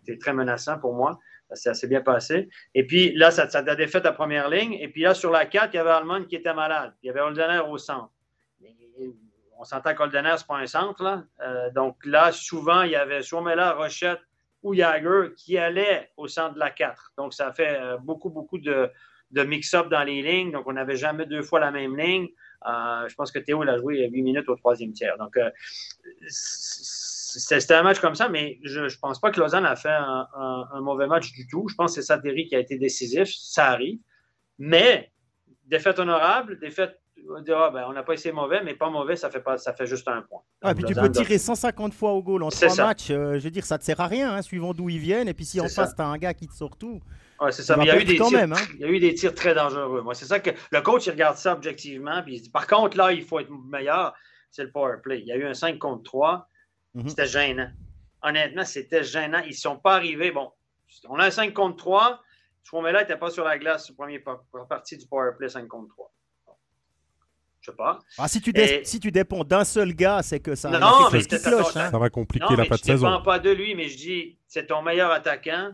C'était très menaçant pour moi. Ça s'est bien passé. Et puis là, ça, a défait la première ligne. Et puis là, sur la 4, il y avait Allemand qui était malade. Il y avait Holdener au centre. On s'entend qu'Holdener, ce n'est pas un centre. Euh, donc là, souvent, il y avait Suomela, Rochette ou Jagger qui allaient au centre de la 4. Donc ça fait euh, beaucoup, beaucoup de, de mix-up dans les lignes. Donc on n'avait jamais deux fois la même ligne. Euh, je pense que Théo l'a joué 8 minutes au troisième tiers. Donc euh, c'était un match comme ça, mais je ne pense pas que Lausanne a fait un, un, un, mauvais match du tout. Je pense que c'est Satéry qui a été décisif. Ça arrive. Mais, défaite honorable, défaite. On dira, ben, on n'a pas essayé mauvais, mais pas mauvais, ça fait, pas, ça fait juste un point. Ah, puis tu peux tirer 150 fois au goal en trois ça. matchs. euh, je veux dire, ça ne te sert à rien, hein, suivant d'où ils viennent. Et puis si en face, tu as un gars qui te sort tout. Ouais, c'est ça. Mais il y, a eu des tirs, même, hein. il y a eu des tirs très dangereux. Moi, c'est ça que le coach, il regarde ça objectivement. Puis il se dit, par contre, là, il faut être meilleur. C'est le power play. Il y a eu un 5 contre 3. Mhm. C'était gênant. Honnêtement, c'était gênant. Ils ne sont pas arrivés. Bon, on a un 5 contre 3. Chouamela n'était pas sur la glace sur la première partie du power play 5 contre 3. Je sais pas. Ah, si, tu Et- si tu dépends d'un seul gars, c'est que ça Non, mais chose qui c'est- cloche. attends, hein. Ça va compliquer Non, la fin de je ne saison. dépends pas de lui, mais je dis, c'est ton meilleur attaquant,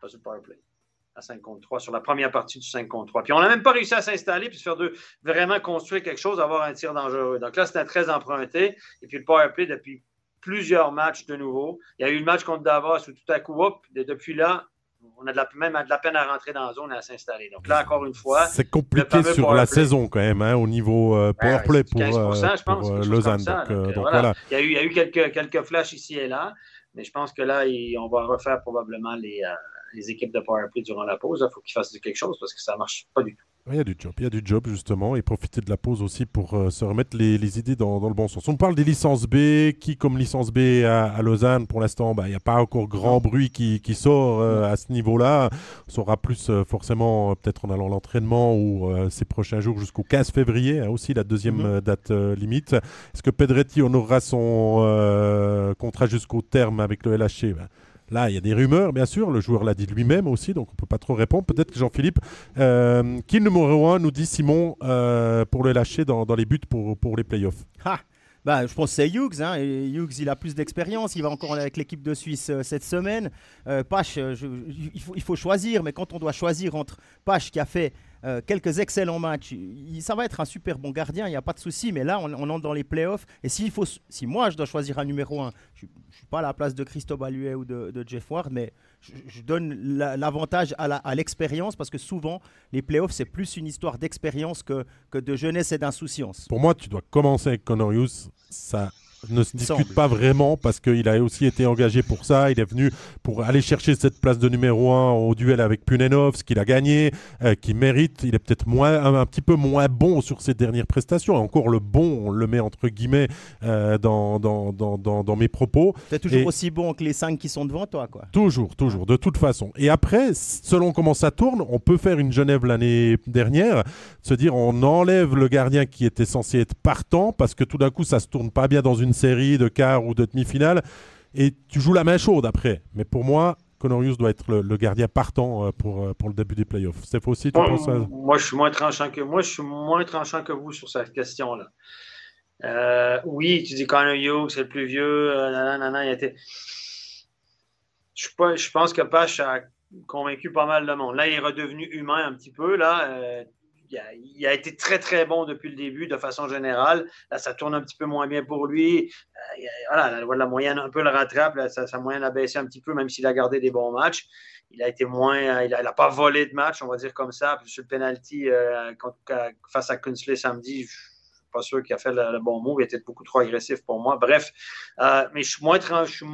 pas sur le power play, à 5 contre 3, sur la première partie du 5 contre 3. Puis on n'a même pas réussi à s'installer puis se faire de, vraiment construire quelque chose, avoir un tir dangereux. Donc là, c'était très emprunté. Et puis le power play, depuis plusieurs matchs de nouveau. Il y a eu le match contre Davos où tout à coup, hop, et depuis là, on a de la, même de la peine à rentrer dans la zone et à s'installer. Donc là, encore une fois, C'est compliqué sur la saison quand même, hein, au niveau euh, powerplay pour, 15%, euh, je pense, pour, euh, Lausanne. comme ça. Donc, euh, Donc, euh, donc voilà. voilà. Il y a eu, il y a eu quelques, quelques flashs ici et là. Mais je pense que là, on va refaire probablement les, les équipes de powerplay durant la pause. Il faut qu'ils fassent quelque chose parce que ça ne marche pas du tout. Il y a du job, il y a du job justement, et profiter de la pause aussi pour euh, se remettre les, idées dans, le bon sens. On parle des licences B, qui comme licence B à, Lausanne, pour l'instant, bah, il n'y a pas encore grand bruit qui, sort euh, à ce niveau-là. On saura plus euh, forcément peut-être en allant à l'entraînement ou ces prochains jours jusqu'au 15 février, hein, aussi la deuxième mhm. date limite. Est-ce que Pedretti honorera son contrat jusqu'au terme avec le LHC Là, il y a des rumeurs, bien sûr. Le joueur l'a dit lui-même aussi, donc on ne peut pas trop répondre. Peut-être que Jean-Philippe, euh, qui numéro 1 nous dit Simon euh, pour le lâcher dans, les buts pour, les playoffs ah bah, je pense que c'est Hughes. Hein, Hughes, il a plus d'expérience. Il va encore avec l'équipe de Suisse euh, cette semaine. Euh, Pache, il, faut, il faut choisir. Mais quand on doit choisir entre Pache qui a fait euh, quelques excellents matchs. ça va être un super bon gardien, il n'y a pas de souci, mais là, on, entre dans les playoffs. Et s'il faut, si moi, je dois choisir un numéro 1, je ne suis pas à la place de Christophe Alluet ou de, Jeff Ward, mais je, donne l'avantage à l'expérience parce que souvent, les playoffs, c'est plus une histoire d'expérience que, que de jeunesse et d'insouciance. Pour moi, tu dois commencer avec Connor Hughes. Ça ne se discute pas vraiment parce qu'il a aussi été engagé pour ça. Il est venu pour aller chercher cette place de numéro 1 au duel avec Punenov, ce qu'il a gagné, euh, qui mérite. Il est peut-être moins, un, petit peu moins bon sur ses dernières prestations. Et encore le bon, on le met entre guillemets euh, dans, dans, dans, dans, mes propos. C'est toujours aussi bon que les 5 qui sont devant toi. Quoi. Toujours, toujours, de toute façon. Et après, selon comment ça tourne, on peut faire une Genève l'année dernière, se dire on enlève le gardien qui était censé être partant parce que tout d'un coup ça se tourne pas bien dans une série de quart ou de demi-finale, et tu joues la main chaude après. Mais pour moi, Conorius doit être le, gardien partant euh, pour, euh, pour le début des playoffs. C'est faux aussi, tu penses Moi, je suis moins tranchant que moi, je suis moins tranchant que vous sur cette question-là. Euh, oui, tu dis Connor Hughes, c'est le plus vieux. il était... je, je pense que Pache a convaincu pas mal de monde. Là, il est redevenu humain un petit peu. Là, il a, été très, très bon depuis le début, de façon générale. Là, ça tourne un petit peu moins bien pour lui. Euh, voilà, la, moyenne un peu le rattrape. sa, moyenne a baissé un petit peu, même s'il a gardé des bons matchs. Il a été moins. Il n'a pas volé de match, on va dire comme ça. Sur le penalty euh, face à Kunsley samedi, je pas sûr qu'il a fait le, bon mot. Il était beaucoup trop agressif pour moi. Bref, euh, mais je suis moins. Je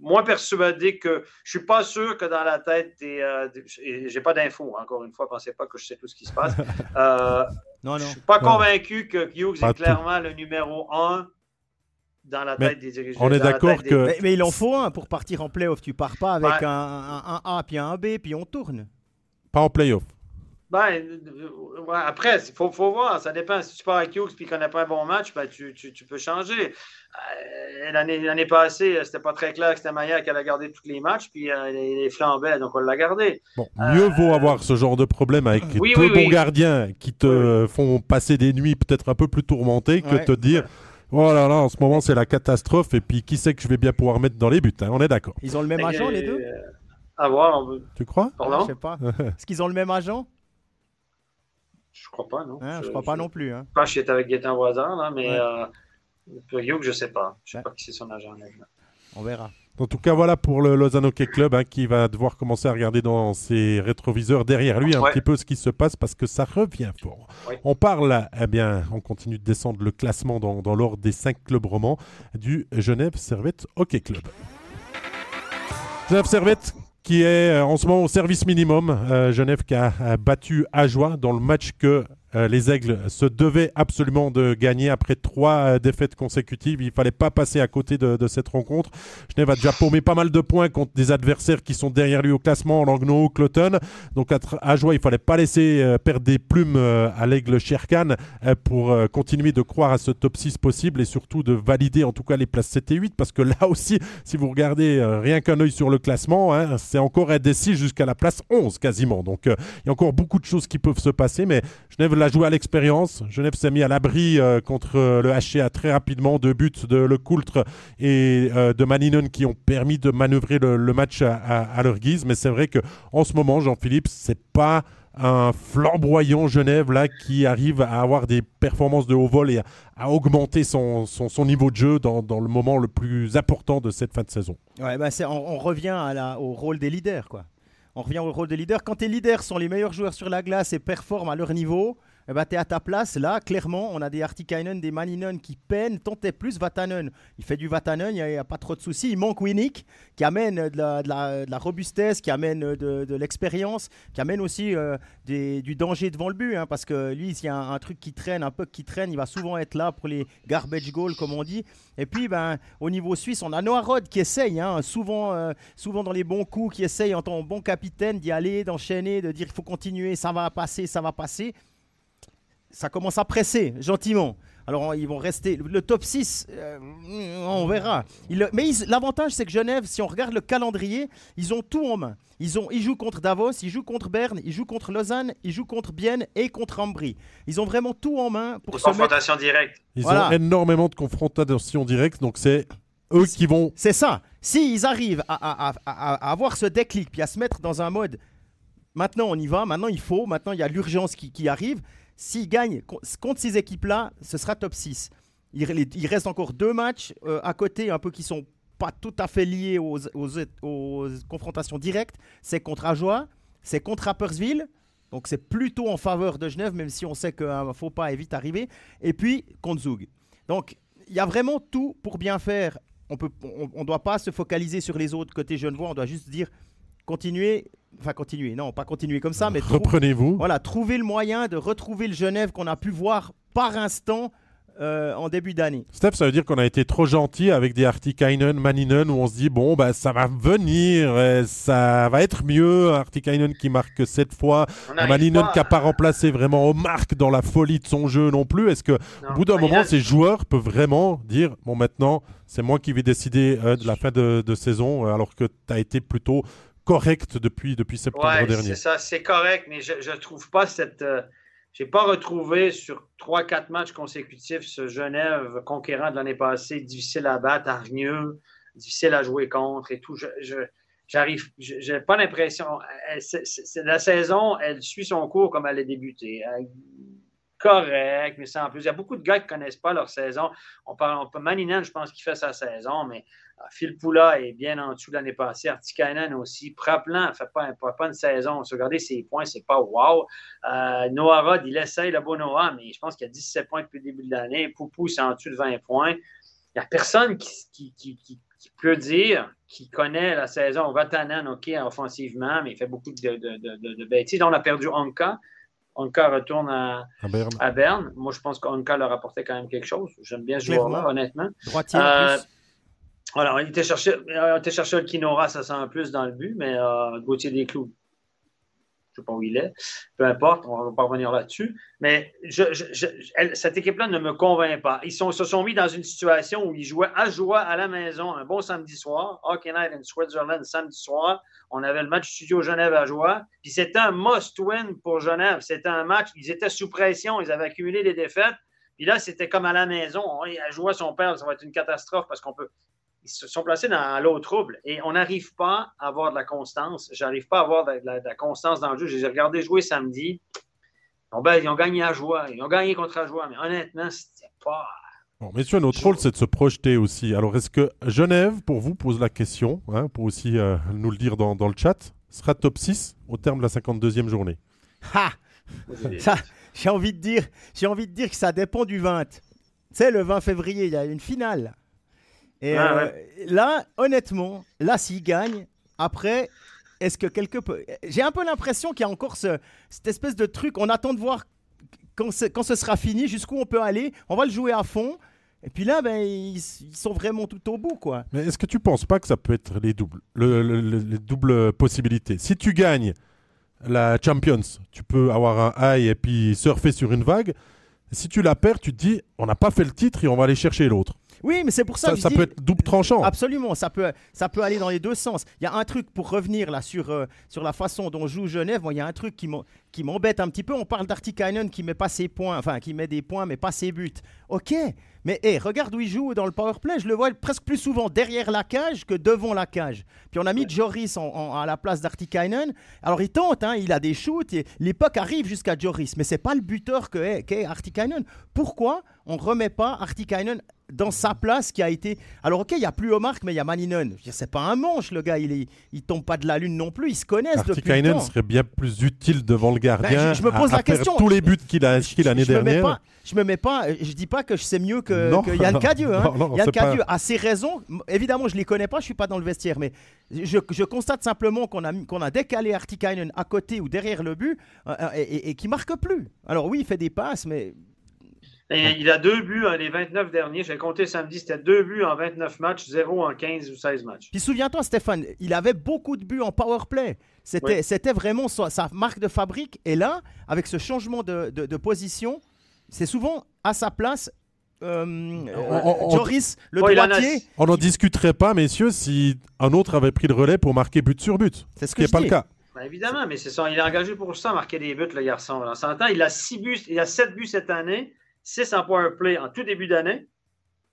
moins persuadé que je suis pas sûr que dans la tête des, euh, j'ai pas d'infos encore une fois pensez pas que je sais tout ce qui se passe euh, non, non. je suis pas convaincu que Hughes est clairement le numéro un dans la tête des dirigeants. On est d'accord que. Mais, il en faut un pour partir en playoff. Tu pars pas avec un, un, A puis un B puis on tourne. Pas en playoff. Ben, euh, après, il faut, faut, voir. Ça dépend. Si tu pars avec Hughes et qu'on n'a pas un bon match, ben, tu, tu, tu peux changer. Euh, L'année passée, c'était pas très clair que c'était Maya qui allait garder tous les matchs, puis euh, les, flambait, donc on l'a gardé. Bon, mieux vaut avoir ce genre de problème avec deux bons gardiens qui te font passer des nuits peut-être un peu plus tourmentées que te dire. Oh là là, en ce moment c'est la catastrophe et puis qui sait que je vais bien pouvoir mettre dans les buts, hein, on est d'accord. Ils ont le même agent les deux? À voir. Tu crois? Pardon? Je sais pas. Est-ce qu'ils ont le même agent? Je crois pas, non. Hein, je, crois pas non plus. Hein. Pas je avec Gaëtan Voisin, là, mais euh, Hugh, je sais pas. Je sais pas qui c'est son agent. On verra. En tout cas, voilà pour le Lausanne Hockey Club hein, qui va devoir commencer à regarder dans ses rétroviseurs derrière lui un petit peu ce qui se passe parce que ça revient fort. On parle, eh bien, on continue de descendre le classement dans, dans l'ordre des cinq clubs romans du Genève Servette Hockey Club. Genève Servette qui est euh, en ce moment au service minimum. Euh, Genève qui a, a battu Ajoie dans le match que euh, les Aigles se devaient absolument de gagner après trois euh, défaites consécutives. Il fallait pas passer à côté de, cette rencontre. Genève a déjà paumé pas mal de points contre des adversaires qui sont derrière lui au classement, Langnau, Cloton. Donc à, Joie, il fallait pas laisser euh, perdre des plumes à l'Aigle Sherkan pour continuer de croire à ce top 6 possible et surtout de valider en tout cas les places 7 et 8 parce que là aussi, si vous regardez rien qu'un œil sur le classement, hein, c'est encore indécis jusqu'à la place 11 quasiment. Donc il y a encore beaucoup de choses qui peuvent se passer, mais Genève l'a joué à l'expérience. Genève s'est mis à l'abri euh, contre euh, le HCA très rapidement. Deux buts de Le Coultre et euh, de Maninen qui ont permis de manœuvrer le, match à, leur guise. Mais c'est vrai qu'en ce moment, Jean-Philippe, c'est pas un flamboyant Genève là qui arrive à avoir des performances de haut vol et à, augmenter son, son, niveau de jeu dans, dans, le moment le plus important de cette fin de saison. Ouais, bah on, on, revient au rôle des leaders. quoi. On revient au rôle des leaders. Quand tes leaders sont les meilleurs joueurs sur la glace et performent à leur niveau, eh ben, tu es à ta place. Là, clairement, on a des Artikainen, des Maninen qui peinent. Tentez plus Vatanen. Il fait du Vatanen, il n'y a, pas trop de soucis. Il manque Winnick, qui amène de la, robustesse, qui amène de, l'expérience, qui amène aussi euh, du danger devant le but. Hein, parce que lui, s'il y a un, truc qui traîne, un peu qui traîne, il va souvent être là pour les garbage goals, comme on dit. Et puis, ben, au niveau suisse, on a Noah Rod qui essaye, hein, souvent, euh, souvent dans les bons coups, qui essaye en tant que bon capitaine d'y aller, d'enchaîner, de dire il faut continuer, ça va passer, ça va passer ça commence à presser gentiment. Alors ils vont rester. Le top 6, euh, on verra. mais l'avantage, c'est que Genève, si on regarde le calendrier, ils ont tout en main. Ils, ont, ils jouent contre Davos, ils jouent contre Berne, ils jouent contre Lausanne, ils jouent contre Bienne et contre Ambry. Ils ont vraiment tout en main pour se confrontation directe. Ils ont énormément de confrontations directes, donc c'est eux qui vont. C'est ça. S'ils arrivent à, à, avoir ce déclic puis à se mettre dans un mode. Maintenant, on y va. Maintenant, il faut. Maintenant, il y a l'urgence qui, qui arrive. S'il gagne contre ces équipes-là, ce sera top 6. Il, reste encore deux matchs euh, à côté, un peu qui sont pas tout à fait liés aux, confrontations directes. C'est contre Ajoie, c'est contre Rappersville. Donc c'est plutôt en faveur de Genève, même si on sait qu'un faux pas est vite arrivé. Et puis contre Zug. Donc il y a vraiment tout pour bien faire. On ne doit pas se focaliser sur les autres côté Genevois, on doit juste dire continuer Enfin, continuer, non, pas continuer comme ça, mais. Reprenez-vous. Voilà, trouver le moyen de retrouver le Genève qu'on a pu voir par instant euh, en début d'année. Steph, ça veut dire qu'on a été trop gentil avec des Artikainen, Maninen, où on se dit, bon, bah, ça va venir, ça va être mieux. Artikainen qui marque cette fois, Maninen qui n'a pas remplacé vraiment marques dans la folie de son jeu non plus. Est-ce que, au bout d'un moment, ces joueurs peuvent vraiment dire, bon, maintenant, c'est moi qui vais décider euh, de la fin de, de saison, euh, alors que tu as été plutôt correct depuis, depuis septembre ouais, dernier. C'est ça, c'est correct, mais je ne trouve pas cette. Euh, j'ai pas retrouvé sur 3-4 matchs consécutifs ce Genève conquérant de l'année passée, difficile à battre, hargneux, difficile à jouer contre et tout. Je, j'arrive, j'ai pas l'impression. la saison, elle suit son cours comme elle a débuté correct, mais sans plus. Il y a beaucoup de gars qui ne connaissent pas leur saison. On parle, on peut Maninen, je pense qu'il fait sa saison, mais Phil Poula est bien en dessous de l'année passée. Artikainen aussi. Praplan ne fait pas, pas, une saison. Se regarder ses points, c'est pas wow. Euh, Noah Rod, il essaye le beau Noah, mais je pense qu'il a 17 points depuis le début de l'année. Poupou, c'est en dessous de 20 points. Il n'y a personne qui, qui, qui, peut dire qu'il connaît la saison. Vatanen, OK, offensivement, mais il fait beaucoup de, de, de, de bêtises. On a perdu Anka. Onka retourne à, à, Berne. Moi, je pense qu'Onka leur apportait quand même quelque chose. J'aime bien ce joueur-là, honnêtement. Droitier euh, Voilà, on était chercher, on le Kinora, ça sent un plus dans le but, mais euh, Gauthier Desclous, je ne sais pas où il est. Peu importe, on ne va pas revenir là-dessus. Mais cette équipe-là ne me convainc pas. Ils se sont mis dans une situation où ils jouaient à joie à la maison un bon samedi soir. Hockey Night in Switzerland samedi soir. On avait le match studio Genève à joie. Puis c'était un must-win pour Genève. C'était un match, ils étaient sous pression, ils avaient accumulé des défaites. Puis là, c'était comme à la maison. À joie son père, ça va être une catastrophe parce qu'on peut ils se sont placés dans l'eau trouble et on n'arrive pas à avoir de la constance. J'arrive pas à avoir de la, constance dans le jeu. J'ai regardé jouer samedi. Ben, ils ont gagné à joie. Ils ont gagné contre à joie. Mais honnêtement, c'était pas. Bon, messieurs, notre rôle, c'est de se projeter aussi. Alors, est-ce que Genève, pour vous, pose la question, hein, pour aussi euh, nous le dire dans, le chat, sera top 6 au terme de la 52e journée? Ha J'ai envie, de dire, envie de dire que ça dépend du 20. Tu sais, le 20 février, il y a une finale. Et euh, là, honnêtement, là, s'il gagne, après, est-ce que quelque peu. J'ai un peu l'impression qu'il y a encore ce, cette espèce de truc. On attend de voir quand, quand ce sera fini, jusqu'où on peut aller. On va le jouer à fond. Et puis là, ben, ils, sont vraiment tout au bout, quoi. Mais est-ce que tu penses pas que ça peut être les doubles, les doubles possibilités? Si tu gagnes la Champions, tu peux avoir un high et puis surfer sur une vague. Si tu la perds, tu te dis, on n'a pas fait le titre et on va aller chercher l'autre. Oui, mais c'est pour ça, ça que ça peut être double tranchant. Absolument, ça peut, ça peut aller dans les deux sens. Il y a un truc pour revenir là sur, euh, sur la façon dont joue Genève. il y a un truc qui m'embête un petit peu. On parle d'Artikainen qui met pas ses points, enfin qui met des points mais pas ses buts. Ok, mais regarde où il joue dans le power play. Je le vois presque plus souvent derrière la cage que devant la cage. Puis on a mis Joris à la place d'Artikainen. Alors il tente, hein, il a des shoots. L'époque arrive jusqu'à Joris, mais c'est pas le buteur qu'est qu Artikainen. Pourquoi on remet pas Artikainen dans sa place qui a été. Alors, ok, il n'y a plus Omar, mais il y a Maninen. C'est pas un manche, le gars. Il, est... il tombe pas de la lune non plus. Ils se connaissent depuis le temps. serait bien plus utile devant le gardien. Ben, je, me pose la question. tous les buts qu'il a inscrits l'année dernière. je me mets pas. Je dis pas que je sais mieux que, Yann Cadieux. Hein. Yann Cadieux a ses raisons. Évidemment, je les connais pas. Je suis pas dans le vestiaire, mais je, constate simplement qu'on a, qu'on a décalé Artikainen à côté ou derrière le but euh, euh, et, et, qui marque plus. Alors oui, il fait des passes, mais il a deux buts les 29 derniers. J'ai compté samedi, c'était deux buts en 29 matchs, zéro en 15 ou 16 matchs. Puis souviens-toi, Stéphane, il avait beaucoup de buts en power play. C'était, c'était vraiment sa, marque de fabrique. Et là, avec ce changement de, position, c'est souvent à sa place. Euh, Joris, le droitier. On n'en discuterait pas, messieurs, si un autre avait pris le relais pour marquer but sur but. C'est ce qui n'est pas le cas. Ben, évidemment, mais c'est ça. Il est engagé pour ça, marquer des buts, le garçon. On s'entend. Il a six buts, il a sept buts cette année. 6 en power play en tout début d'année,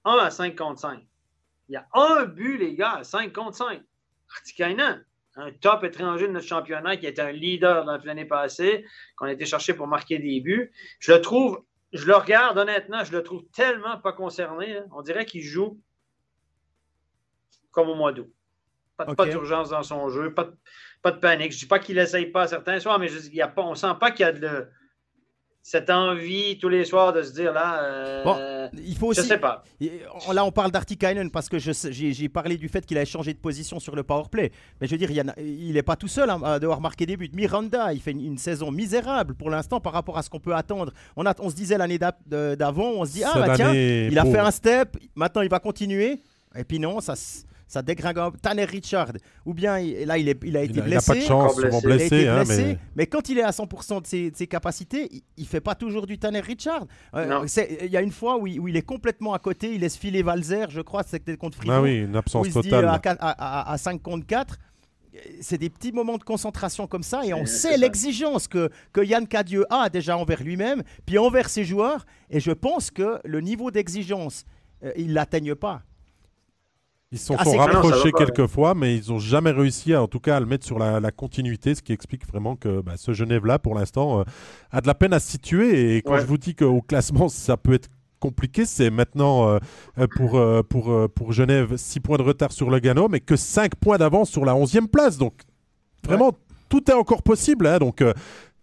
1 à 5 contre 5. Il y a un but, les gars, à 5 contre 5. Artikainen, un top étranger de notre championnat qui était un leader dans l'année passée, qu'on a été cherché pour marquer des buts. Je le trouve, je le regarde honnêtement, je le trouve tellement pas concerné. Hein. On dirait qu'il joue comme au mois d'août. Pas, d'urgence dans son jeu, pas de, panique. Je ne dis pas qu'il n'essaye pas certains soirs, mais je, il y a pas, on ne sent pas qu'il y a de, cette envie tous les soirs de se dire là. Euh, bon, il faut aussi. Je sais pas. Là, on parle d'Artikainen parce que j'ai parlé du fait qu'il a changé de position sur le powerplay. Mais je veux dire, il n'est pas tout seul hein, à devoir marquer des buts. Miranda, il fait une, saison misérable pour l'instant par rapport à ce qu'on peut attendre. On, a, on se disait l'année d'avant, on se dit, ah bah, tiens, il a fait un step, maintenant il va continuer. Et puis non, ça ça dégringole. Tanner Richard, ou bien là, il, est, il a été blessé. Il n'a pas de chance, souvent blessé. Hein, mais... quand il est à 100% de ses, capacités, il ne fait pas toujours du Tanner Richard. Euh, il y a une fois où il, est complètement à côté, il laisse filer Valzer, je crois, c'était contre Fribourg. Ah oui, une absence totale. à, 5 contre 4 c'est des petits moments de concentration comme ça et on sait l'exigence que, que Yann Cadieux a déjà envers lui-même, puis envers ses joueurs. Et je pense que le niveau d'exigence, euh, il ne l'atteigne pas. Ils se sont, ah, rapprochés quelques fois, mais ils n'ont jamais réussi, à, en tout cas, à le mettre sur la, continuité, ce qui explique vraiment que bah, ce Genève-là, pour l'instant, euh, a de la peine à se situer. Et quand je vous dis qu'au classement, ça peut être compliqué, c'est maintenant euh, euh, pour, pour, pour Genève 6 points de retard sur le Gano, mais que 5 points d'avance sur la 11e place. Donc, vraiment, tout est encore possible. Hein, donc,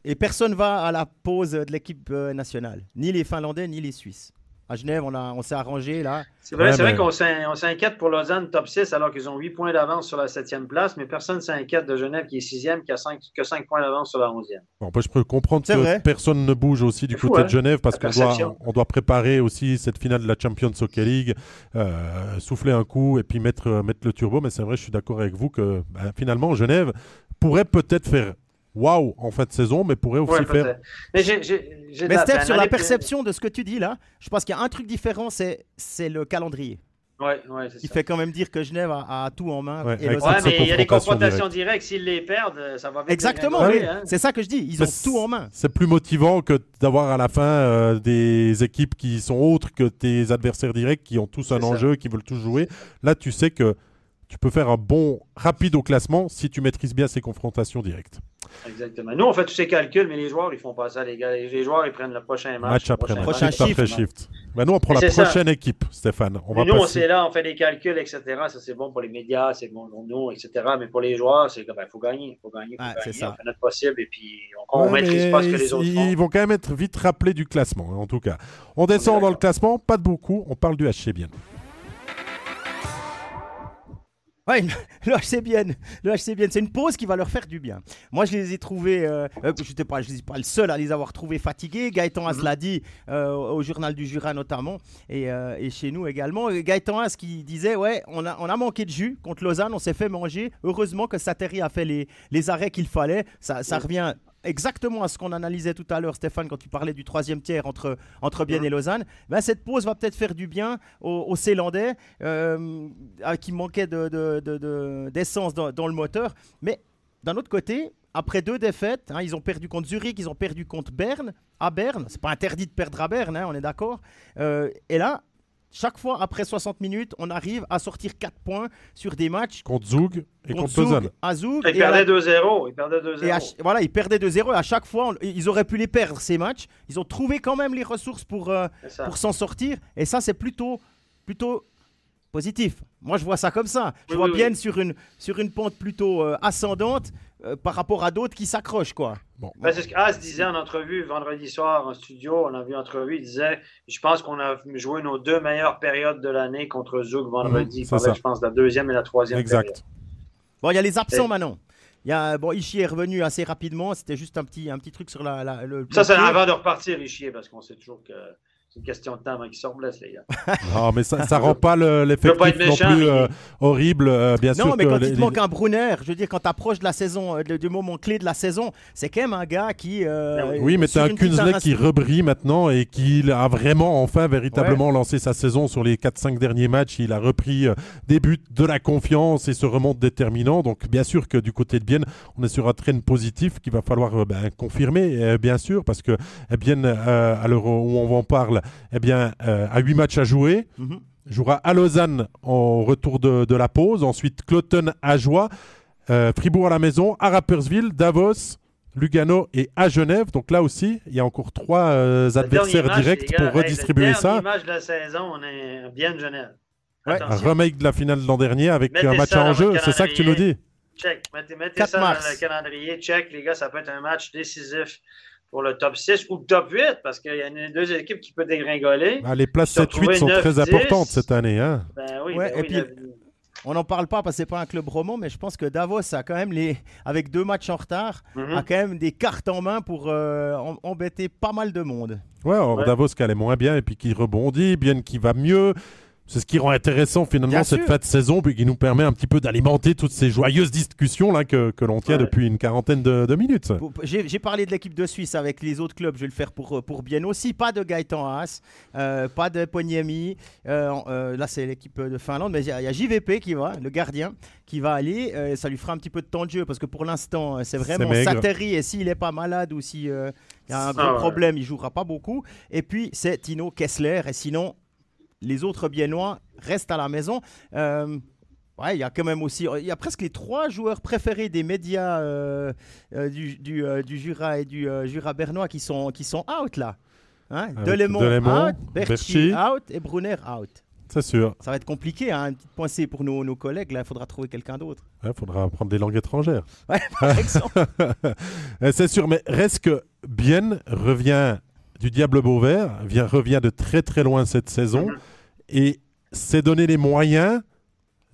et personne va à la pause de l'équipe nationale, ni les Finlandais, ni les Suisses à Genève, on, on s'est arrangé là. C'est vrai, vrai qu'on s'inquiète pour Lausanne top 6 alors qu'ils ont 8 points d'avance sur la 7e place, mais personne ne s'inquiète de Genève qui est 6e, qui a 5, que 5 points d'avance sur la 11e. Bon, je peux comprendre que personne ne bouge aussi du côté de hein. Genève parce qu'on doit, on doit préparer aussi cette finale de la Champions Hockey League, euh, souffler un coup et puis mettre, mettre le turbo. Mais c'est vrai, je suis d'accord avec vous que bah, finalement, Genève pourrait peut-être faire waouh en fin de saison, mais pourrait aussi faire. Mais, Steph, sur la perception de ce que tu dis là, je pense qu'il y a un truc différent, c'est le calendrier. Ouais, ouais, il fait quand même dire que Genève a, tout en main. Ouais, mais il y a des confrontations directes. S'ils les perdent, ça va vite. Exactement, hein. c'est ça que je dis. Ils ont tout en main. C'est plus motivant que d'avoir à la fin euh, des équipes qui sont autres que tes adversaires directs, qui ont tous un enjeu, qui veulent tous jouer. Là, tu sais que tu peux faire un bon rapide au classement si tu maîtrises bien ces confrontations directes. Exactement. Nous, on fait tous ces calculs, mais les joueurs, ils font pas ça, les gars. Les joueurs, ils prennent le prochain match. Match après match. Prochain shift. shift. Ben, nous, on prend la prochaine équipe, Stéphane. On va nous, on est là, on fait des calculs, etc. Ça, c'est bon pour les médias, c'est bon pour nous, etc. Mais pour les joueurs, c'est qu'il ben, faut gagner. Il faut gagner. Faut gagner. Ça. On fait notre possible et puis on ne maîtrise pas ce que les autres font. Ils vont quand même être vite rappelés du classement, en tout cas. On descend dans le classement, pas de beaucoup. On parle du HC bien. Ouais, le HCBN, le HCBN, c'est une pause qui va leur faire du bien. Moi, je les ai trouvés, euh, euh je n'étais pas, je suis pas le seul à les avoir trouvés fatigués. Gaëtan As mhm. l'a dit euh, au journal du Jura notamment et, et, chez nous également. Gaëtan As qui disait, ouais, on a, on a manqué de jus contre Lausanne, on s'est fait manger. Heureusement que Sateri a fait les, les arrêts qu'il fallait. Ça, ça revient exactement à ce qu'on analysait tout à l'heure, Stéphane, quand tu parlais du troisième tiers entre, entre Bienne et Lausanne, ben, cette pause va peut-être faire du bien aux, aux Célandais euh, qui manquaient d'essence de, de, dans, le moteur. Mais d'un autre côté, après deux défaites, hein, ils ont perdu contre Zurich, ils ont perdu contre Berne, à Berne. C'est pas interdit de perdre à Berne, hein, on est d'accord. Euh, et là, chaque fois, après 60 minutes, on arrive à sortir 4 points sur des matchs. Contre Zoug et contre, Zug, À Zoug, ils perdaient 2-0. Ils perdaient 2-0. Voilà, ils perdaient 2-0. Et à chaque fois, ils auraient pu les perdre, ces matchs. Ils ont trouvé quand même les ressources pour, euh, pour s'en sortir. Et ça, c'est plutôt plutôt positif. Moi, je vois ça comme ça. Je Oui, vois oui, bien oui. sur une, sur une pente plutôt euh, ascendante euh, par rapport à d'autres qui s'accrochent, quoi. Bon, Ben, c'est ce qu'As disait en entrevue vendredi soir en studio. On a vu entrevue. Il disait Je pense qu'on a joué nos deux meilleures périodes de l'année contre Zouk vendredi. Ça. je pense, la deuxième et la troisième période. exact. Bon, il y a les absents Et- maintenant. Il y a, bon, Ishii est revenu assez rapidement. C'était juste un petit, un petit truc sur la, la- le. Ça, c'est avant de repartir, Richier, parce qu'on sait toujours que c'est une question de temps avant qu'ils se les gars. Non, mais ça, ça rend pas le- l'effectif pas être non plus euh, horrible. euh, bien sûr Non, mais quand les- il te manque un Brunner, je veux dire, quand tu approches de la saison, euh, de- du moment clé de la saison, c'est quand même un gars qui. euh, Oui, mais t'as un une petite Kunzle race- qui rebrille maintenant et qui a vraiment, enfin, véritablement lancé sa saison sur les 4-5 derniers matchs. Il a repris des buts, de la confiance et se remonte déterminant. Donc, bien sûr que du côté de Bienne, on est sur un train positif qu'il va falloir ben, confirmer, bien sûr, parce que bien, euh, à l'heure où on en parle, eh bien, euh, à 8 matchs à jouer, Mhm. jouera à Lausanne en retour de, de la pause. Ensuite, Cloton à Joie, euh, Fribourg à la maison, à Rapperswil, Davos, Lugano et à Genève. Donc là aussi, il y a encore trois euh, adversaires match, directs gars, pour hey, redistribuer le ça. dernier match de la saison, on est bien Genève. Ouais. Un remake de la finale de l'an dernier avec Mettez un match ça en dans jeu. votre C'est ça que tu nous dis Check. Mettez, mettez 4 ça mars. dans le calendrier. Check, les gars, ça peut être un match décisif pour le top 6 ou le top 8 parce qu'il y a une- deux équipes qui peuvent dégringoler. Ah, Les places Se 7-8 sont très 9-10. importantes cette année. Hein. Ben oui, Ouais, ben et oui, puis- On n'en parle pas parce que c'est pas un club roman, mais je pense que Davos a quand même les, avec deux matchs en retard, Mhm. a quand même des cartes en main pour euh, em- embêter pas mal de monde. Ouais, alors Ouais. Davos qui allait moins bien et puis qui rebondit, bien qui va mieux. C'est ce qui rend intéressant finalement Bien cette sûr. fin de saison, puis qui nous permet un petit peu d'alimenter toutes ces joyeuses discussions là que, que l'on tient Ouais. depuis une quarantaine de, de minutes. Pour- J'ai parlé de l'équipe de Suisse avec les autres clubs, je vais le faire pour, euh, pour bien aussi. Pas de Gaëtan Haas, euh, pas de Poniemi. Euh, euh, là, c'est l'équipe de Finlande, mais il y, a il y a JVP qui va, le gardien, qui va aller. euh, ça lui fera un petit peu de temps de jeu parce que pour l'instant, c'est vraiment. Sateri. Et s'il n'est pas malade ou s'il y a un gros Ah ouais. problème, il jouera pas beaucoup. Et puis, c'est Tino Kessler. Et sinon, les autres Biennois restent à la maison. Euh, Ouais, il y a quand même aussi, il y a presque les trois joueurs préférés des médias euh, euh, du, du, euh, du Jura et du euh, Jura bernois qui sont, qui sont out là. Hein Delémont, Delémont, out, Berchi. Berchi out et Brunner out. C'est sûr. Ça va être compliqué, hein, une petite pensée pour nos, nos collègues. Là, il faudra trouver quelqu'un d'autre. Il faudra apprendre des langues étrangères. Ouais, par exemple. C'est sûr, mais reste que Bienne revient du Diable Beauvert, vient, revient de très très loin cette saison Mhm. Et s'est donné les moyens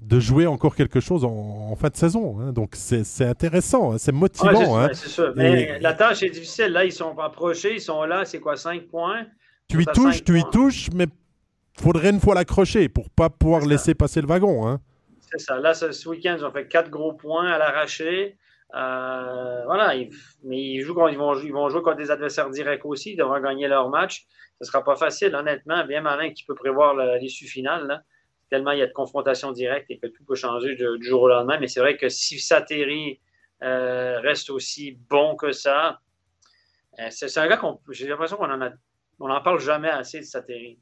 de jouer encore quelque chose en, en fin de saison. hein. Donc c'est intéressant, hein, c'est motivant. c'est hein. ouais, c'est sûr. Mais Et- la tâche est difficile. Là, ils sont approchés, ils sont là. C'est quoi, 5 points? Tu y touches, tu y touches, mais faudrait une fois l'accrocher pour pas pouvoir ça. laisser passer le wagon. hein. C'est ça. Là, ce, ce week-end, ils ont fait 4 gros points à l'arraché. Euh, voilà. ils- mais ils, jouent, ils, vont, jouer- ils vont jouer contre des adversaires directs aussi. Ils devront gagner leur match. Ce ne sera pas facile, honnêtement. Bien malin qui peut prévoir l'issue finale. là. Tellement il y a de confrontations directes et que tout peut changer du, du jour au lendemain. Mais c'est vrai que si Sateri euh, reste aussi bon que ça, euh, c'est un gars qu'on. J'ai l'impression qu'on en a. On n'en parle jamais assez de Sateri.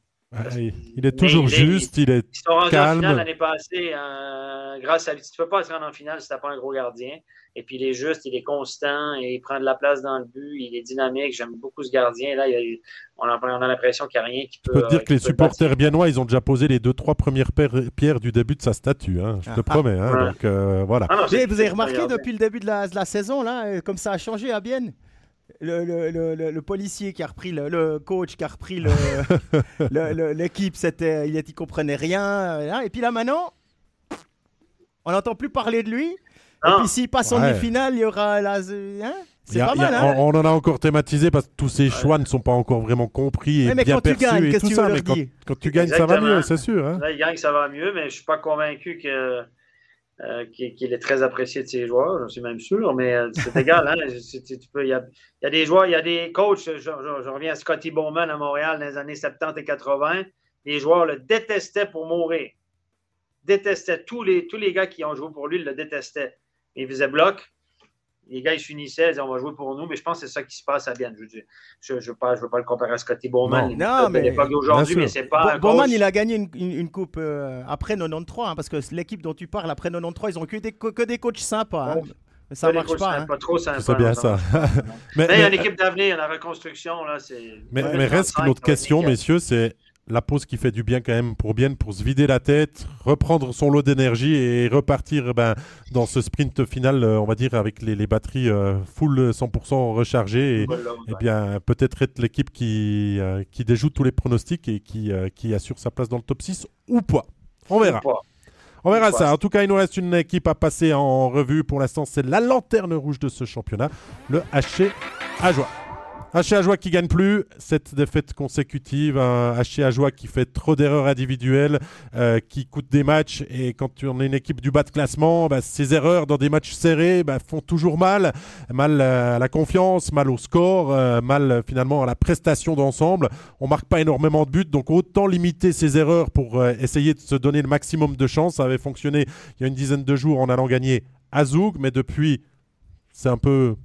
Il, est toujours mais il est- juste, il est Ils sont rendus Calme. en finale l'année passée euh, grâce à lui. Tu ne peux pas se rendre en finale si tu n'as pas un gros gardien. Et puis il est juste, il est constant, et il prend de la place dans le but, il est dynamique. J'aime beaucoup ce gardien. Là, il y a- on a, on a l'impression qu'il n'y a rien qui peut. Je peux te dire euh, que les supporters biennois, ils ont déjà posé les deux, trois premières pierres du début de sa statue. hein, je te Ah. promets. hein, Ouais. Donc euh, voilà. Ah non, vous avez remarqué depuis le début de la, de la saison, là, euh, comme ça a changé à Bienne? Le, le- le- le- le policier qui a repris le, le coach qui a repris le- le- le- l'équipe, c'était, il, il comprenait rien. et puis là maintenant, on n'entend plus parler de lui. Et Non. puis s'il passe en Ouais. demi-finale, il y aura la. hein c'est pas a- hein on, on en a encore thématisé parce que tous ces choix ne sont pas encore vraiment compris et mais bien quand tu perçus gagnes, et tout que tu ça. Mais leur quand, tu gagnes, ça va mieux, c'est sûr. hein. Là, il gagne, ça va mieux, mais je ne suis pas convaincu que, euh, qu'il est très apprécié de ses joueurs. Je suis même sûr, mais euh, c'est égal. Hein? C'est- tu- tu peux- Il y, a, il y a des joueurs, il y a des coachs. Je, je- je reviens à Scotty Bowman à Montréal dans les années 70 et 80. Les joueurs le détestaient pour mourir. Détestaient. Tous les, tous les gars qui ont joué pour lui le détestaient. Il faisait bloc. Les gars, ils se finissaient, ils disaient on va jouer pour nous, mais je pense que c'est ça qui se passe à Bien. Je ne je, je veux, pas- je veux pas le comparer à Scotty Bowman. Non. Non, mais- l'époque d'aujourd'hui, mais c'est pas. Bo- Bowman, coach- il a gagné une, une- une coupe euh, après 93, hein, parce que l'équipe dont tu parles, après 93, ils ont que des, que des coachs sympas. hein. Ouais. Mais ça marche pas. hein. pas trop sympa. C'est bien ça. mais Mais il y a une équipe d'avenir, la reconstruction, là, c'est. mais- Ouais, mais reste que 35, notre ça va être question, messieurs, c'est la pause qui fait du bien quand même pour bien pour se vider la tête, reprendre son lot d'énergie et repartir ben, dans ce sprint final, euh, on va dire, avec les, les batteries euh, full 100% rechargées. Et, et bien, peut-être être l'équipe qui, euh, qui déjoue tous les pronostics et qui, euh, qui assure sa place dans le top 6 ou pas. On verra. Ou pas. On verra ça. En tout cas, il nous reste une équipe à passer en revue. Pour l'instant, c'est la lanterne rouge de ce championnat, le HC Ajoie. HC Ajoie qui gagne plus, cette défaite consécutive, un HC Ajoie qui fait trop d'erreurs individuelles, euh, qui coûte des matchs. Et quand tu en es une équipe du bas de classement, bah, ces erreurs dans des matchs serrés bah, font toujours mal. Mal euh, à la confiance, mal au score, euh, mal finalement à la prestation d'ensemble. On marque pas énormément de buts, donc autant limiter ces erreurs pour essayer de se donner le maximum de chance. Ça avait fonctionné il y a une dizaine de jours en allant gagner à Zoug, mais depuis, c'est un peu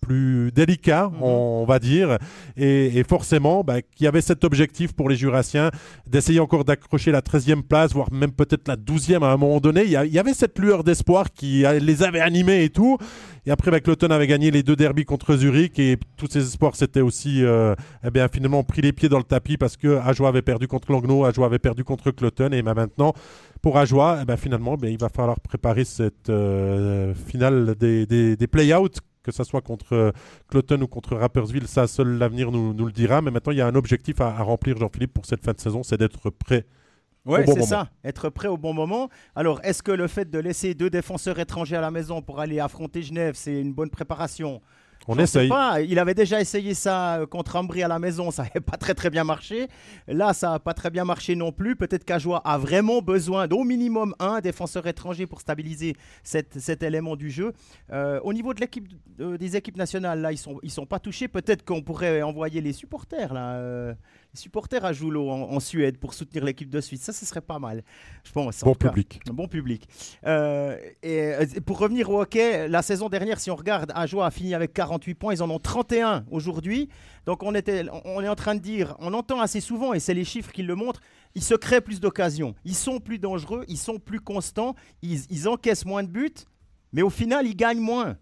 plus délicat, Mhm. on va dire. Et, et forcément, bah, qu'il y avait cet objectif pour les Jurassiens d'essayer encore d'accrocher la 13e place, voire même peut-être la 12e à un moment donné. Il y, a- il y avait cette lueur d'espoir qui euh, les avait animés et tout. Et après, bah, Cloton avait gagné les deux derbies contre Zurich et tous ces espoirs s'étaient aussi euh, eh bien, finalement pris les pieds dans le tapis parce que Ajoie avait perdu contre Langnau, Ajoie avait perdu contre Cloton. Et bah, maintenant, pour Ajoie, eh ben, finalement, ben, il va falloir préparer cette euh, finale des, des, des play-outs, que ce soit contre euh, Cloton ou contre Rappersville. Ça, seul l'avenir nous, nous le dira. Mais maintenant, il y a un objectif à, à remplir, Jean-Philippe, pour cette fin de saison, c'est d'être prêt. Au bon c'est ça, être prêt au bon moment. Alors, est-ce que le fait de laisser deux défenseurs étrangers à la maison pour aller affronter Genève, c'est une bonne préparation? On sais essaye. pas. Il avait déjà essayé ça euh, contre Ambry à la maison, ça n'avait pas très très bien marché. Là, ça n'a pas très bien marché non plus. Peut-être qu'Ajoie a vraiment besoin d'au minimum un défenseur étranger pour stabiliser cet, cet élément du jeu. Euh, au niveau de l'équipe, euh, des équipes nationales, là, ils sont, ils sont pas touchés. Peut-être qu'on pourrait envoyer les supporters là. euh, supporters à Joulot en, en Suède pour soutenir l'équipe de Suisse, ça, ce serait pas mal. Je pense. en Bon cas. public. Bon public. Euh, et euh, pour revenir au hockey, la saison dernière, si on regarde, Ajoie a fini avec 48 points. Ils en ont 31 aujourd'hui. Donc on, était, on est en train de dire, on entend assez souvent, et c'est les chiffres qui le montrent, ils se créent plus d'occasions. Ils sont plus dangereux, ils sont plus constants, ils, ils encaissent moins de buts, mais au final, ils gagnent moins.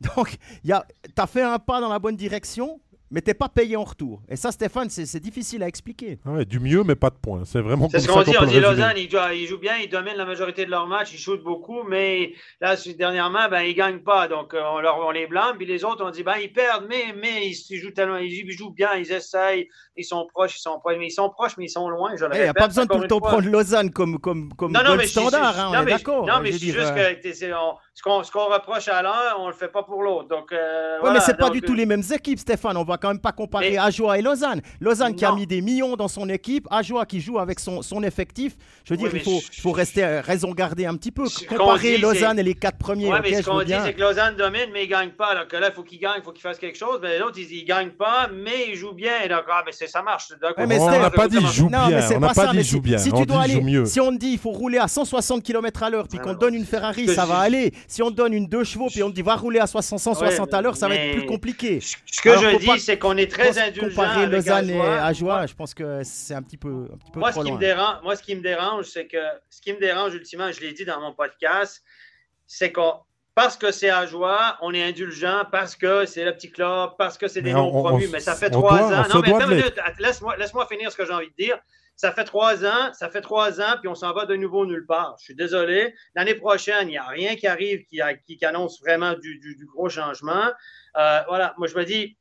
Donc, tu as fait un pas dans la bonne direction, mais t'es pas payé en retour. Et ça, Stéphane, c'est c'est difficile à expliquer. Ah ouais, du mieux, mais pas de points. C'est vraiment C'est comme ce ça qu'on dit. qu'on On peut dit. Lausanne, ils jouent, ils jouent bien, ils dominent la majorité de leurs matchs, ils shootent beaucoup, mais là, c'est- dernièrement, ben, ils ne gagnent pas. Donc, euh, on, leur, on les blâme. Puis les autres, on dit, ben, ils perdent, mais, mais ils, ils jouent tellement, ils, ils jouent bien, ils essayent, ils sont proches, ils sont proches, mais ils sont proches, mais ils sont loin. Il n'y a répète pas besoin de tout le temps fois. prendre Lausanne comme, comme, comme Non, non, mais standard, je- hein, non, on est mais je- d'accord. Non, mais dis juste euh, que c'est- on- ce qu'on ce qu'on reproche à l'un, on le fait pas pour l'autre. Donc, euh, Ouais, voilà, mais c'est pas du tout euh, les mêmes équipes, Stéphane. On va quand même pas comparer Mais- Ajoie et Lausanne. Lausanne qui a mis des millions dans son équipe, Ajoie qui joue avec son, son effectif. Je veux Oui, dire, il faut, je- il faut rester euh, raison garder un petit peu. Comparer dit, Lausanne et les quatre premiers, Ouais, ok, mais ce je veux qu'on dit, c'est que Lausanne domine, mais ils ne gagnent pas. Alors que là, il faut qu'ils gagnent, il faut qu'ils fassent quelque chose. Mais les autres, ils ne gagnent pas, mais ils jouent bien. Et donc, ah, mais ça marche. Ouais, mais on n'a pas dit joue bien. c'est On n'a pas dit joue si- bien. Si On tu dit dois aller, joue mieux. si on te dit il faut rouler à 160 km à l'heure, puis qu'on donne une Ferrari, ça va aller. Si on donne une 2 chevaux, puis on te dit va rouler à 60, 160 à l'heure, ça va être plus compliqué. Ce que je dis, c'est qu'on est très indulgent. Comparer avec Lausanne et Ajoie. Je pense que c'est un petit peu, un petit peu Moi, trop ce qui, me dérange, moi, ce qui me dérange, c'est que ce qui me dérange ultimement, je l'ai dit dans mon podcast, c'est qu'on parce que c'est à joie, on est indulgent, parce que c'est le petit club, parce que c'est des noms promus, mais ça fait trois doit- ans. Non, mais doit attends de une minute, laisse-moi laisse-moi finir ce que j'ai envie de dire. Ça fait trois ans, ça fait trois ans, puis on s'en va de nouveau nulle part. Je suis désolé. L'année prochaine, il n'y a rien qui arrive qui, a- qui- qui annonce vraiment du, du- du gros changement. Euh, voilà, moi je me dis,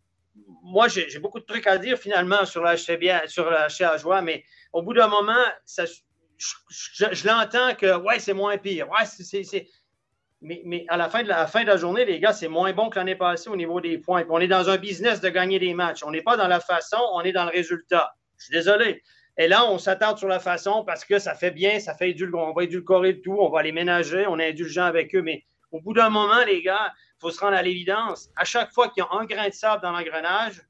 moi j'ai beaucoup de trucs à dire finalement sur la bien, sur joie, mais au bout d'un moment, je, l'entends que ouais, c'est moins pire. Ouais, c'est- Mais, mais à, la fin de la, fin de la journée, les gars, c'est moins bon que l'année passée au niveau des points. Puis on est dans un business de gagner des matchs. On n'est pas dans la façon, on est dans le résultat. Je suis désolé. Et là, on s'attarde sur la façon parce que ça fait bien, ça fait édul- on va édulcorer le tout, on va les ménager, on est indulgent avec eux. Mais au bout d'un moment, les gars, il faut se rendre à l'évidence. À chaque fois qu'il y a un grain de sable dans l'engrenage,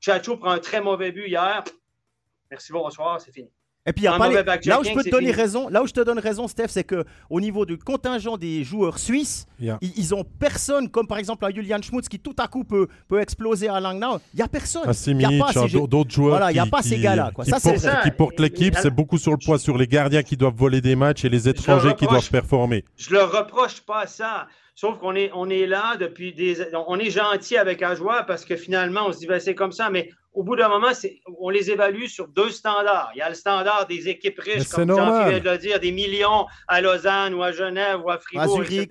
Chacho prend un très mauvais but hier. Merci, bonsoir, c'est fini. Et puis, il y a pas les- là où je peux te donner fini. raison, là où je te donne raison, Steph, c'est que au niveau du contingent des joueurs suisses, y ils, ils ont personne, comme par exemple un Julian Schmutz qui tout à coup peut, peut exploser à Langnau. Il n'y a personne. à Il y a pas ces hein, jeux- d'autres joueurs Voilà, il y a qui, pas ces qui- gars-là, quoi. qui Ça, c'est portent, vrai. qui portent l'équipe. C'est beaucoup sur le poids sur les gardiens qui doivent voler des matchs et les étrangers qui reproche. doivent performer. Je leur reproche pas ça. Sauf qu'on est, on est là depuis des. On est gentil avec Ajoie parce que finalement, on se dit, ben, c'est comme ça, mais au bout d'un moment, on les évalue sur deux standards. Il y a le standard des équipes riches, comme Jean vient de le dire, des millions à Lausanne ou à Genève ou à Fribourg, etc.,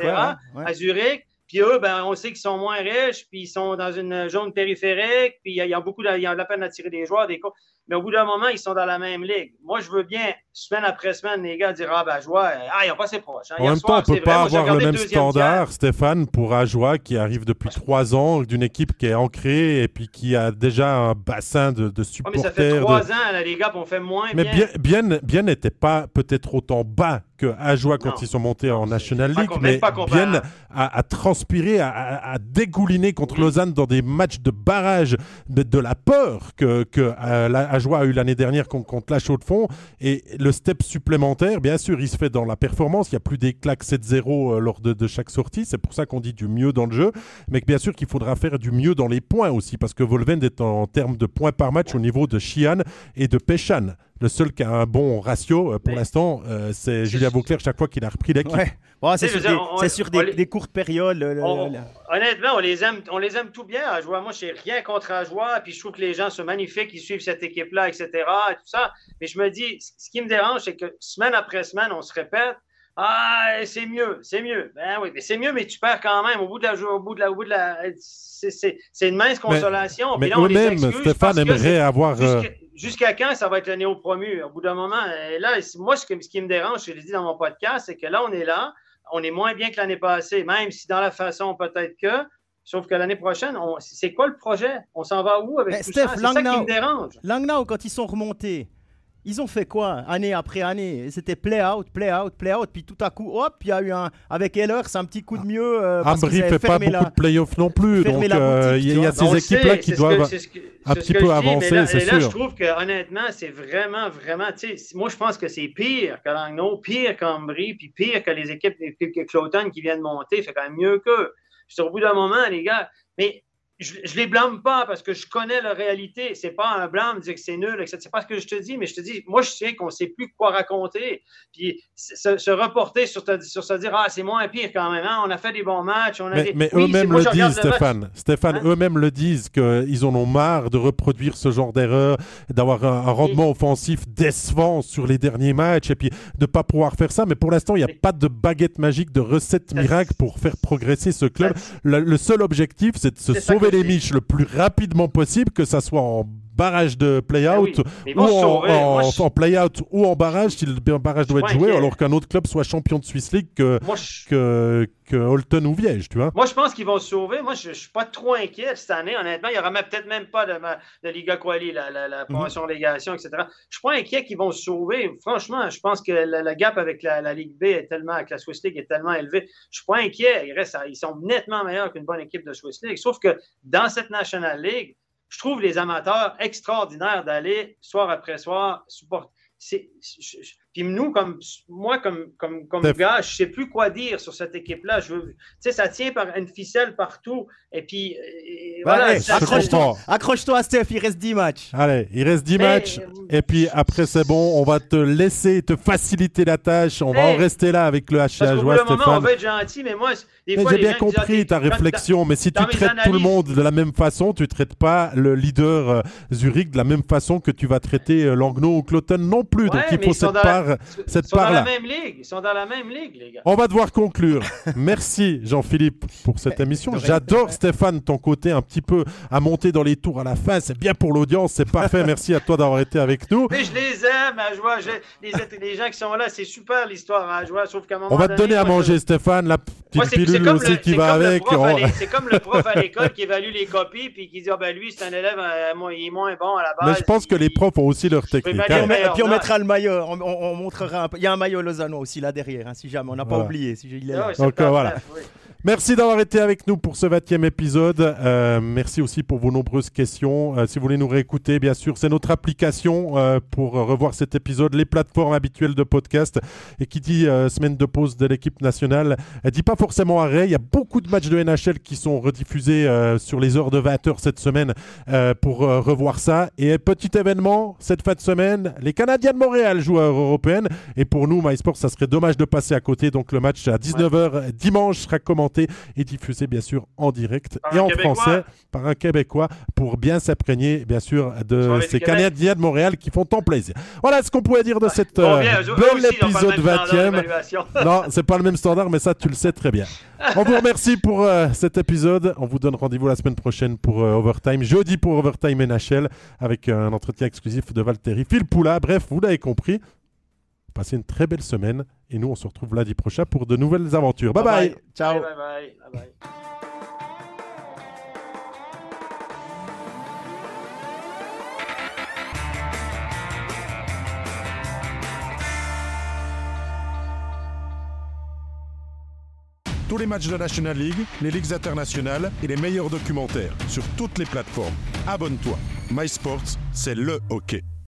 à Zurich. Puis eux, ben, on sait qu'ils sont moins riches, puis ils sont dans une zone périphérique, puis il y, a, beaucoup de, il y a la peine d'attirer des joueurs, des mais au bout d'un moment, ils sont dans la même ligue. Moi, je veux bien, semaine après semaine, les gars dire Ah, ben, Ajoie, ah, ils n'ont pas assez proches. Hein. En même temps, on ne peut pas avoir le même standard, Stéphane, pour Ajoie qui arrive depuis trois ans, d'une équipe qui est ancrée et puis qui a déjà un bassin de, de supporters. mais ça fait trois ans, là, les gars, on fait moins. Mais bien, bien, bien n'était pas peut-être autant bas que Ajoie quand ils sont montés en National League, mais bien à, transpirer, à, dégouliner contre Lausanne dans des matchs de barrage, de, de la peur que, que euh, la, Joie a eu l'année dernière contre, la Chaux de Fonds. Et le step supplémentaire, bien sûr, il se fait dans la performance. Il n'y a plus des claques 7-0 euh, lors de, chaque sortie. C'est pour ça qu'on dit du mieux dans le jeu. Mais bien sûr qu'il faudra faire du mieux dans les points aussi, parce que Volven est en, termes de points par match au niveau de Chian et de Péchan. Le seul qui a un bon ratio euh, pour l'instant, euh, c'est Julien Vauclair chaque fois qu'il a repris l'équipe. c'est sur, des, courtes périodes. honnêtement, on les aime, on les aime tout bien. Ajoie. Moi, je n'ai rien contre Ajoie. Puis je trouve que les gens sont magnifiques, ils suivent cette équipe-là, etc. Et tout ça. Mais je me dis, ce qui me dérange, c'est que semaine après semaine, on se répète. Ah, c'est mieux, c'est mieux. Ben oui, mais c'est mieux, mais tu perds quand même au bout de la au bout de la, au bout de la. C'est une mince consolation. Mais, eux-mêmes, Stéphane aimerait avoir. Euh, jusqu'à quand ça va être le néo-promu? Au bout d'un moment, et là, moi, ce, qui me dérange, je l'ai dit dans mon podcast, c'est que là, on est là, on est moins bien que l'année passée, même si dans la façon, peut-être que. Sauf que l'année prochaine, c'est quoi le projet? On s'en va où avec tout ça? C'est ça qui me dérange. Langnau, quand ils sont remontés, ils ont fait quoi année après année? C'était play out, play out, play out, puis tout à coup, hop, il y a eu un avec Heller, c'est un petit coup de mieux. Euh, Ambry fait pas beaucoup de playoffs non plus, donc euh, il y, a ces équipes-là qui doivent un petit peu avancer, c'est sûr. Là, je trouve que honnêtement, c'est vraiment, vraiment, moi je pense que c'est pire que Langnau, pire qu'Ambry, puis pire que les équipes que Cloton qui viennent monter, fait quand même mieux qu'eux. Au bout d'un moment, les gars, mais je, ne les blâme pas parce que je connais la réalité. C'est pas un blâme de dire que c'est nul, etc. C'est pas ce que je te dis, mais je te dis, moi, je sais qu'on sait plus quoi raconter. Puis se, reporter sur, sur se dire, ah, c'est moins pire quand même. Hein. On a fait des bons matchs. On a mais, mais eux-mêmes le disent, Stéphane. Stéphane, hein? eux-mêmes le disent qu'ils en ont marre de reproduire ce genre d'erreur, d'avoir un, rendement offensif décevant sur les derniers matchs et puis de pas pouvoir faire ça. Mais pour l'instant, il n'y a pas de baguette magique, de recette miracle pour faire progresser ce club. Le, le seul objectif, c'est de se sauver les miches le plus rapidement possible, que ça soit en barrage de play-out eh ou en, play-out ou en barrage si le barrage doit être joué, alors qu'un autre club soit champion de Swiss League que, que, que Holton ou Viège, tu vois. Moi, je pense qu'ils vont se sauver. Moi, je ne suis pas trop inquiet cette année, honnêtement. Il n'y aura peut-être même pas de, de Liga Quali, la, la, la mhm. promotion légation, etc. Je ne suis pas inquiet qu'ils vont se sauver. Franchement, je pense que le, gap avec la, Ligue B est tellement, avec la Swiss League est tellement élevé. Je ne suis pas inquiet. Ils, restent, ils sont nettement meilleurs qu'une bonne équipe de Swiss League. Sauf que dans cette National League, je trouve les amateurs extraordinaires d'aller soir après soir supporter. Puis nous, comme moi, comme, comme, comme gars, je ne sais plus quoi dire sur cette équipe-là. Tu sais, ça tient par une ficelle partout. Et puis, voilà. accroche-toi, accroche Steph, il reste 10 matchs. Allez, il reste 10 matchs. Et puis après, c'est bon, on va te laisser, te faciliter la tâche. On va en rester là avec le HH. Au bout d'un moment, on va être gentil, mais moi, j'ai bien compris ta réflexion, mais si tu traites tout le monde de la même façon, tu ne traites pas le leader euh, Zurich de la même façon que tu vas traiter euh, Langnau ou Cloton non plus. Donc il faut cette part cette sont dans la même ligue. Ils sont dans la même ligue, les gars. On va devoir conclure. Merci Jean-Philippe pour cette émission. J'adore Stéphane, ton côté un petit peu à monter dans les tours à la fin. C'est bien pour l'audience, c'est parfait. Merci à toi d'avoir été avec nous. Mais je les aime, à joie. Les, les, gens qui sont là, c'est super l'histoire à joie. Sauf qu'à un moment On va te donner à manger, Stéphane. La petite pilule aussi qui va avec. C'est comme le prof à l'école qui évalue les copies puis qui dit oh, ben lui, c'est un élève, euh, il est moins bon à la base. Mais je pense que les profs ont aussi leur technique. Hein. Et puis on mettra le maillot. On, montrera un peu. Il y a un maillot Lozano aussi là derrière, hein, si jamais. On n'a pas oublié. Si il est là. Donc voilà. Merci d'avoir été avec nous pour ce 20e épisode. Euh, merci aussi pour vos nombreuses questions. Euh, si vous voulez nous réécouter, bien sûr, c'est notre application euh, pour revoir cet épisode, les plateformes habituelles de podcast. Et qui dit semaine de pause de l'équipe nationale, elle dit pas forcément arrêt. Il y a beaucoup de matchs de NHL qui sont rediffusés sur les heures de 20h cette semaine pour revoir ça. Et petit événement, cette fin de semaine, les Canadiens de Montréal jouent à Européenne. Et pour nous, MySports, ça serait dommage de passer à côté. Donc le match à 19h dimanche sera commencé et diffusé bien sûr en direct Par et en Québécois. français par un Québécois pour bien s'imprégner bien sûr de Soirée ces. Canadiens de Montréal qui font tant plaisir. Voilà ce qu'on pouvait dire de cette Bon, euh, bien, aussi, ils ont pas le épisode même standard 20e. d'évaluation. Non, c'est pas le même standard, mais ça, tu le sais très bien. On vous remercie pour euh, cet épisode. On vous donne rendez-vous la semaine prochaine pour euh, Overtime, jeudi pour Overtime NHL, avec euh, un entretien exclusif de Valtteri Phil Poula. Bref, vous l'avez compris. Passez une très belle semaine et nous, on se retrouve lundi prochain pour de nouvelles aventures. Bye bye. Ciao. Bye bye. bye, bye. Tous les matchs de la National League, les ligues internationales et les meilleurs documentaires sur toutes les plateformes. Abonne-toi. MySports, c'est le hockey.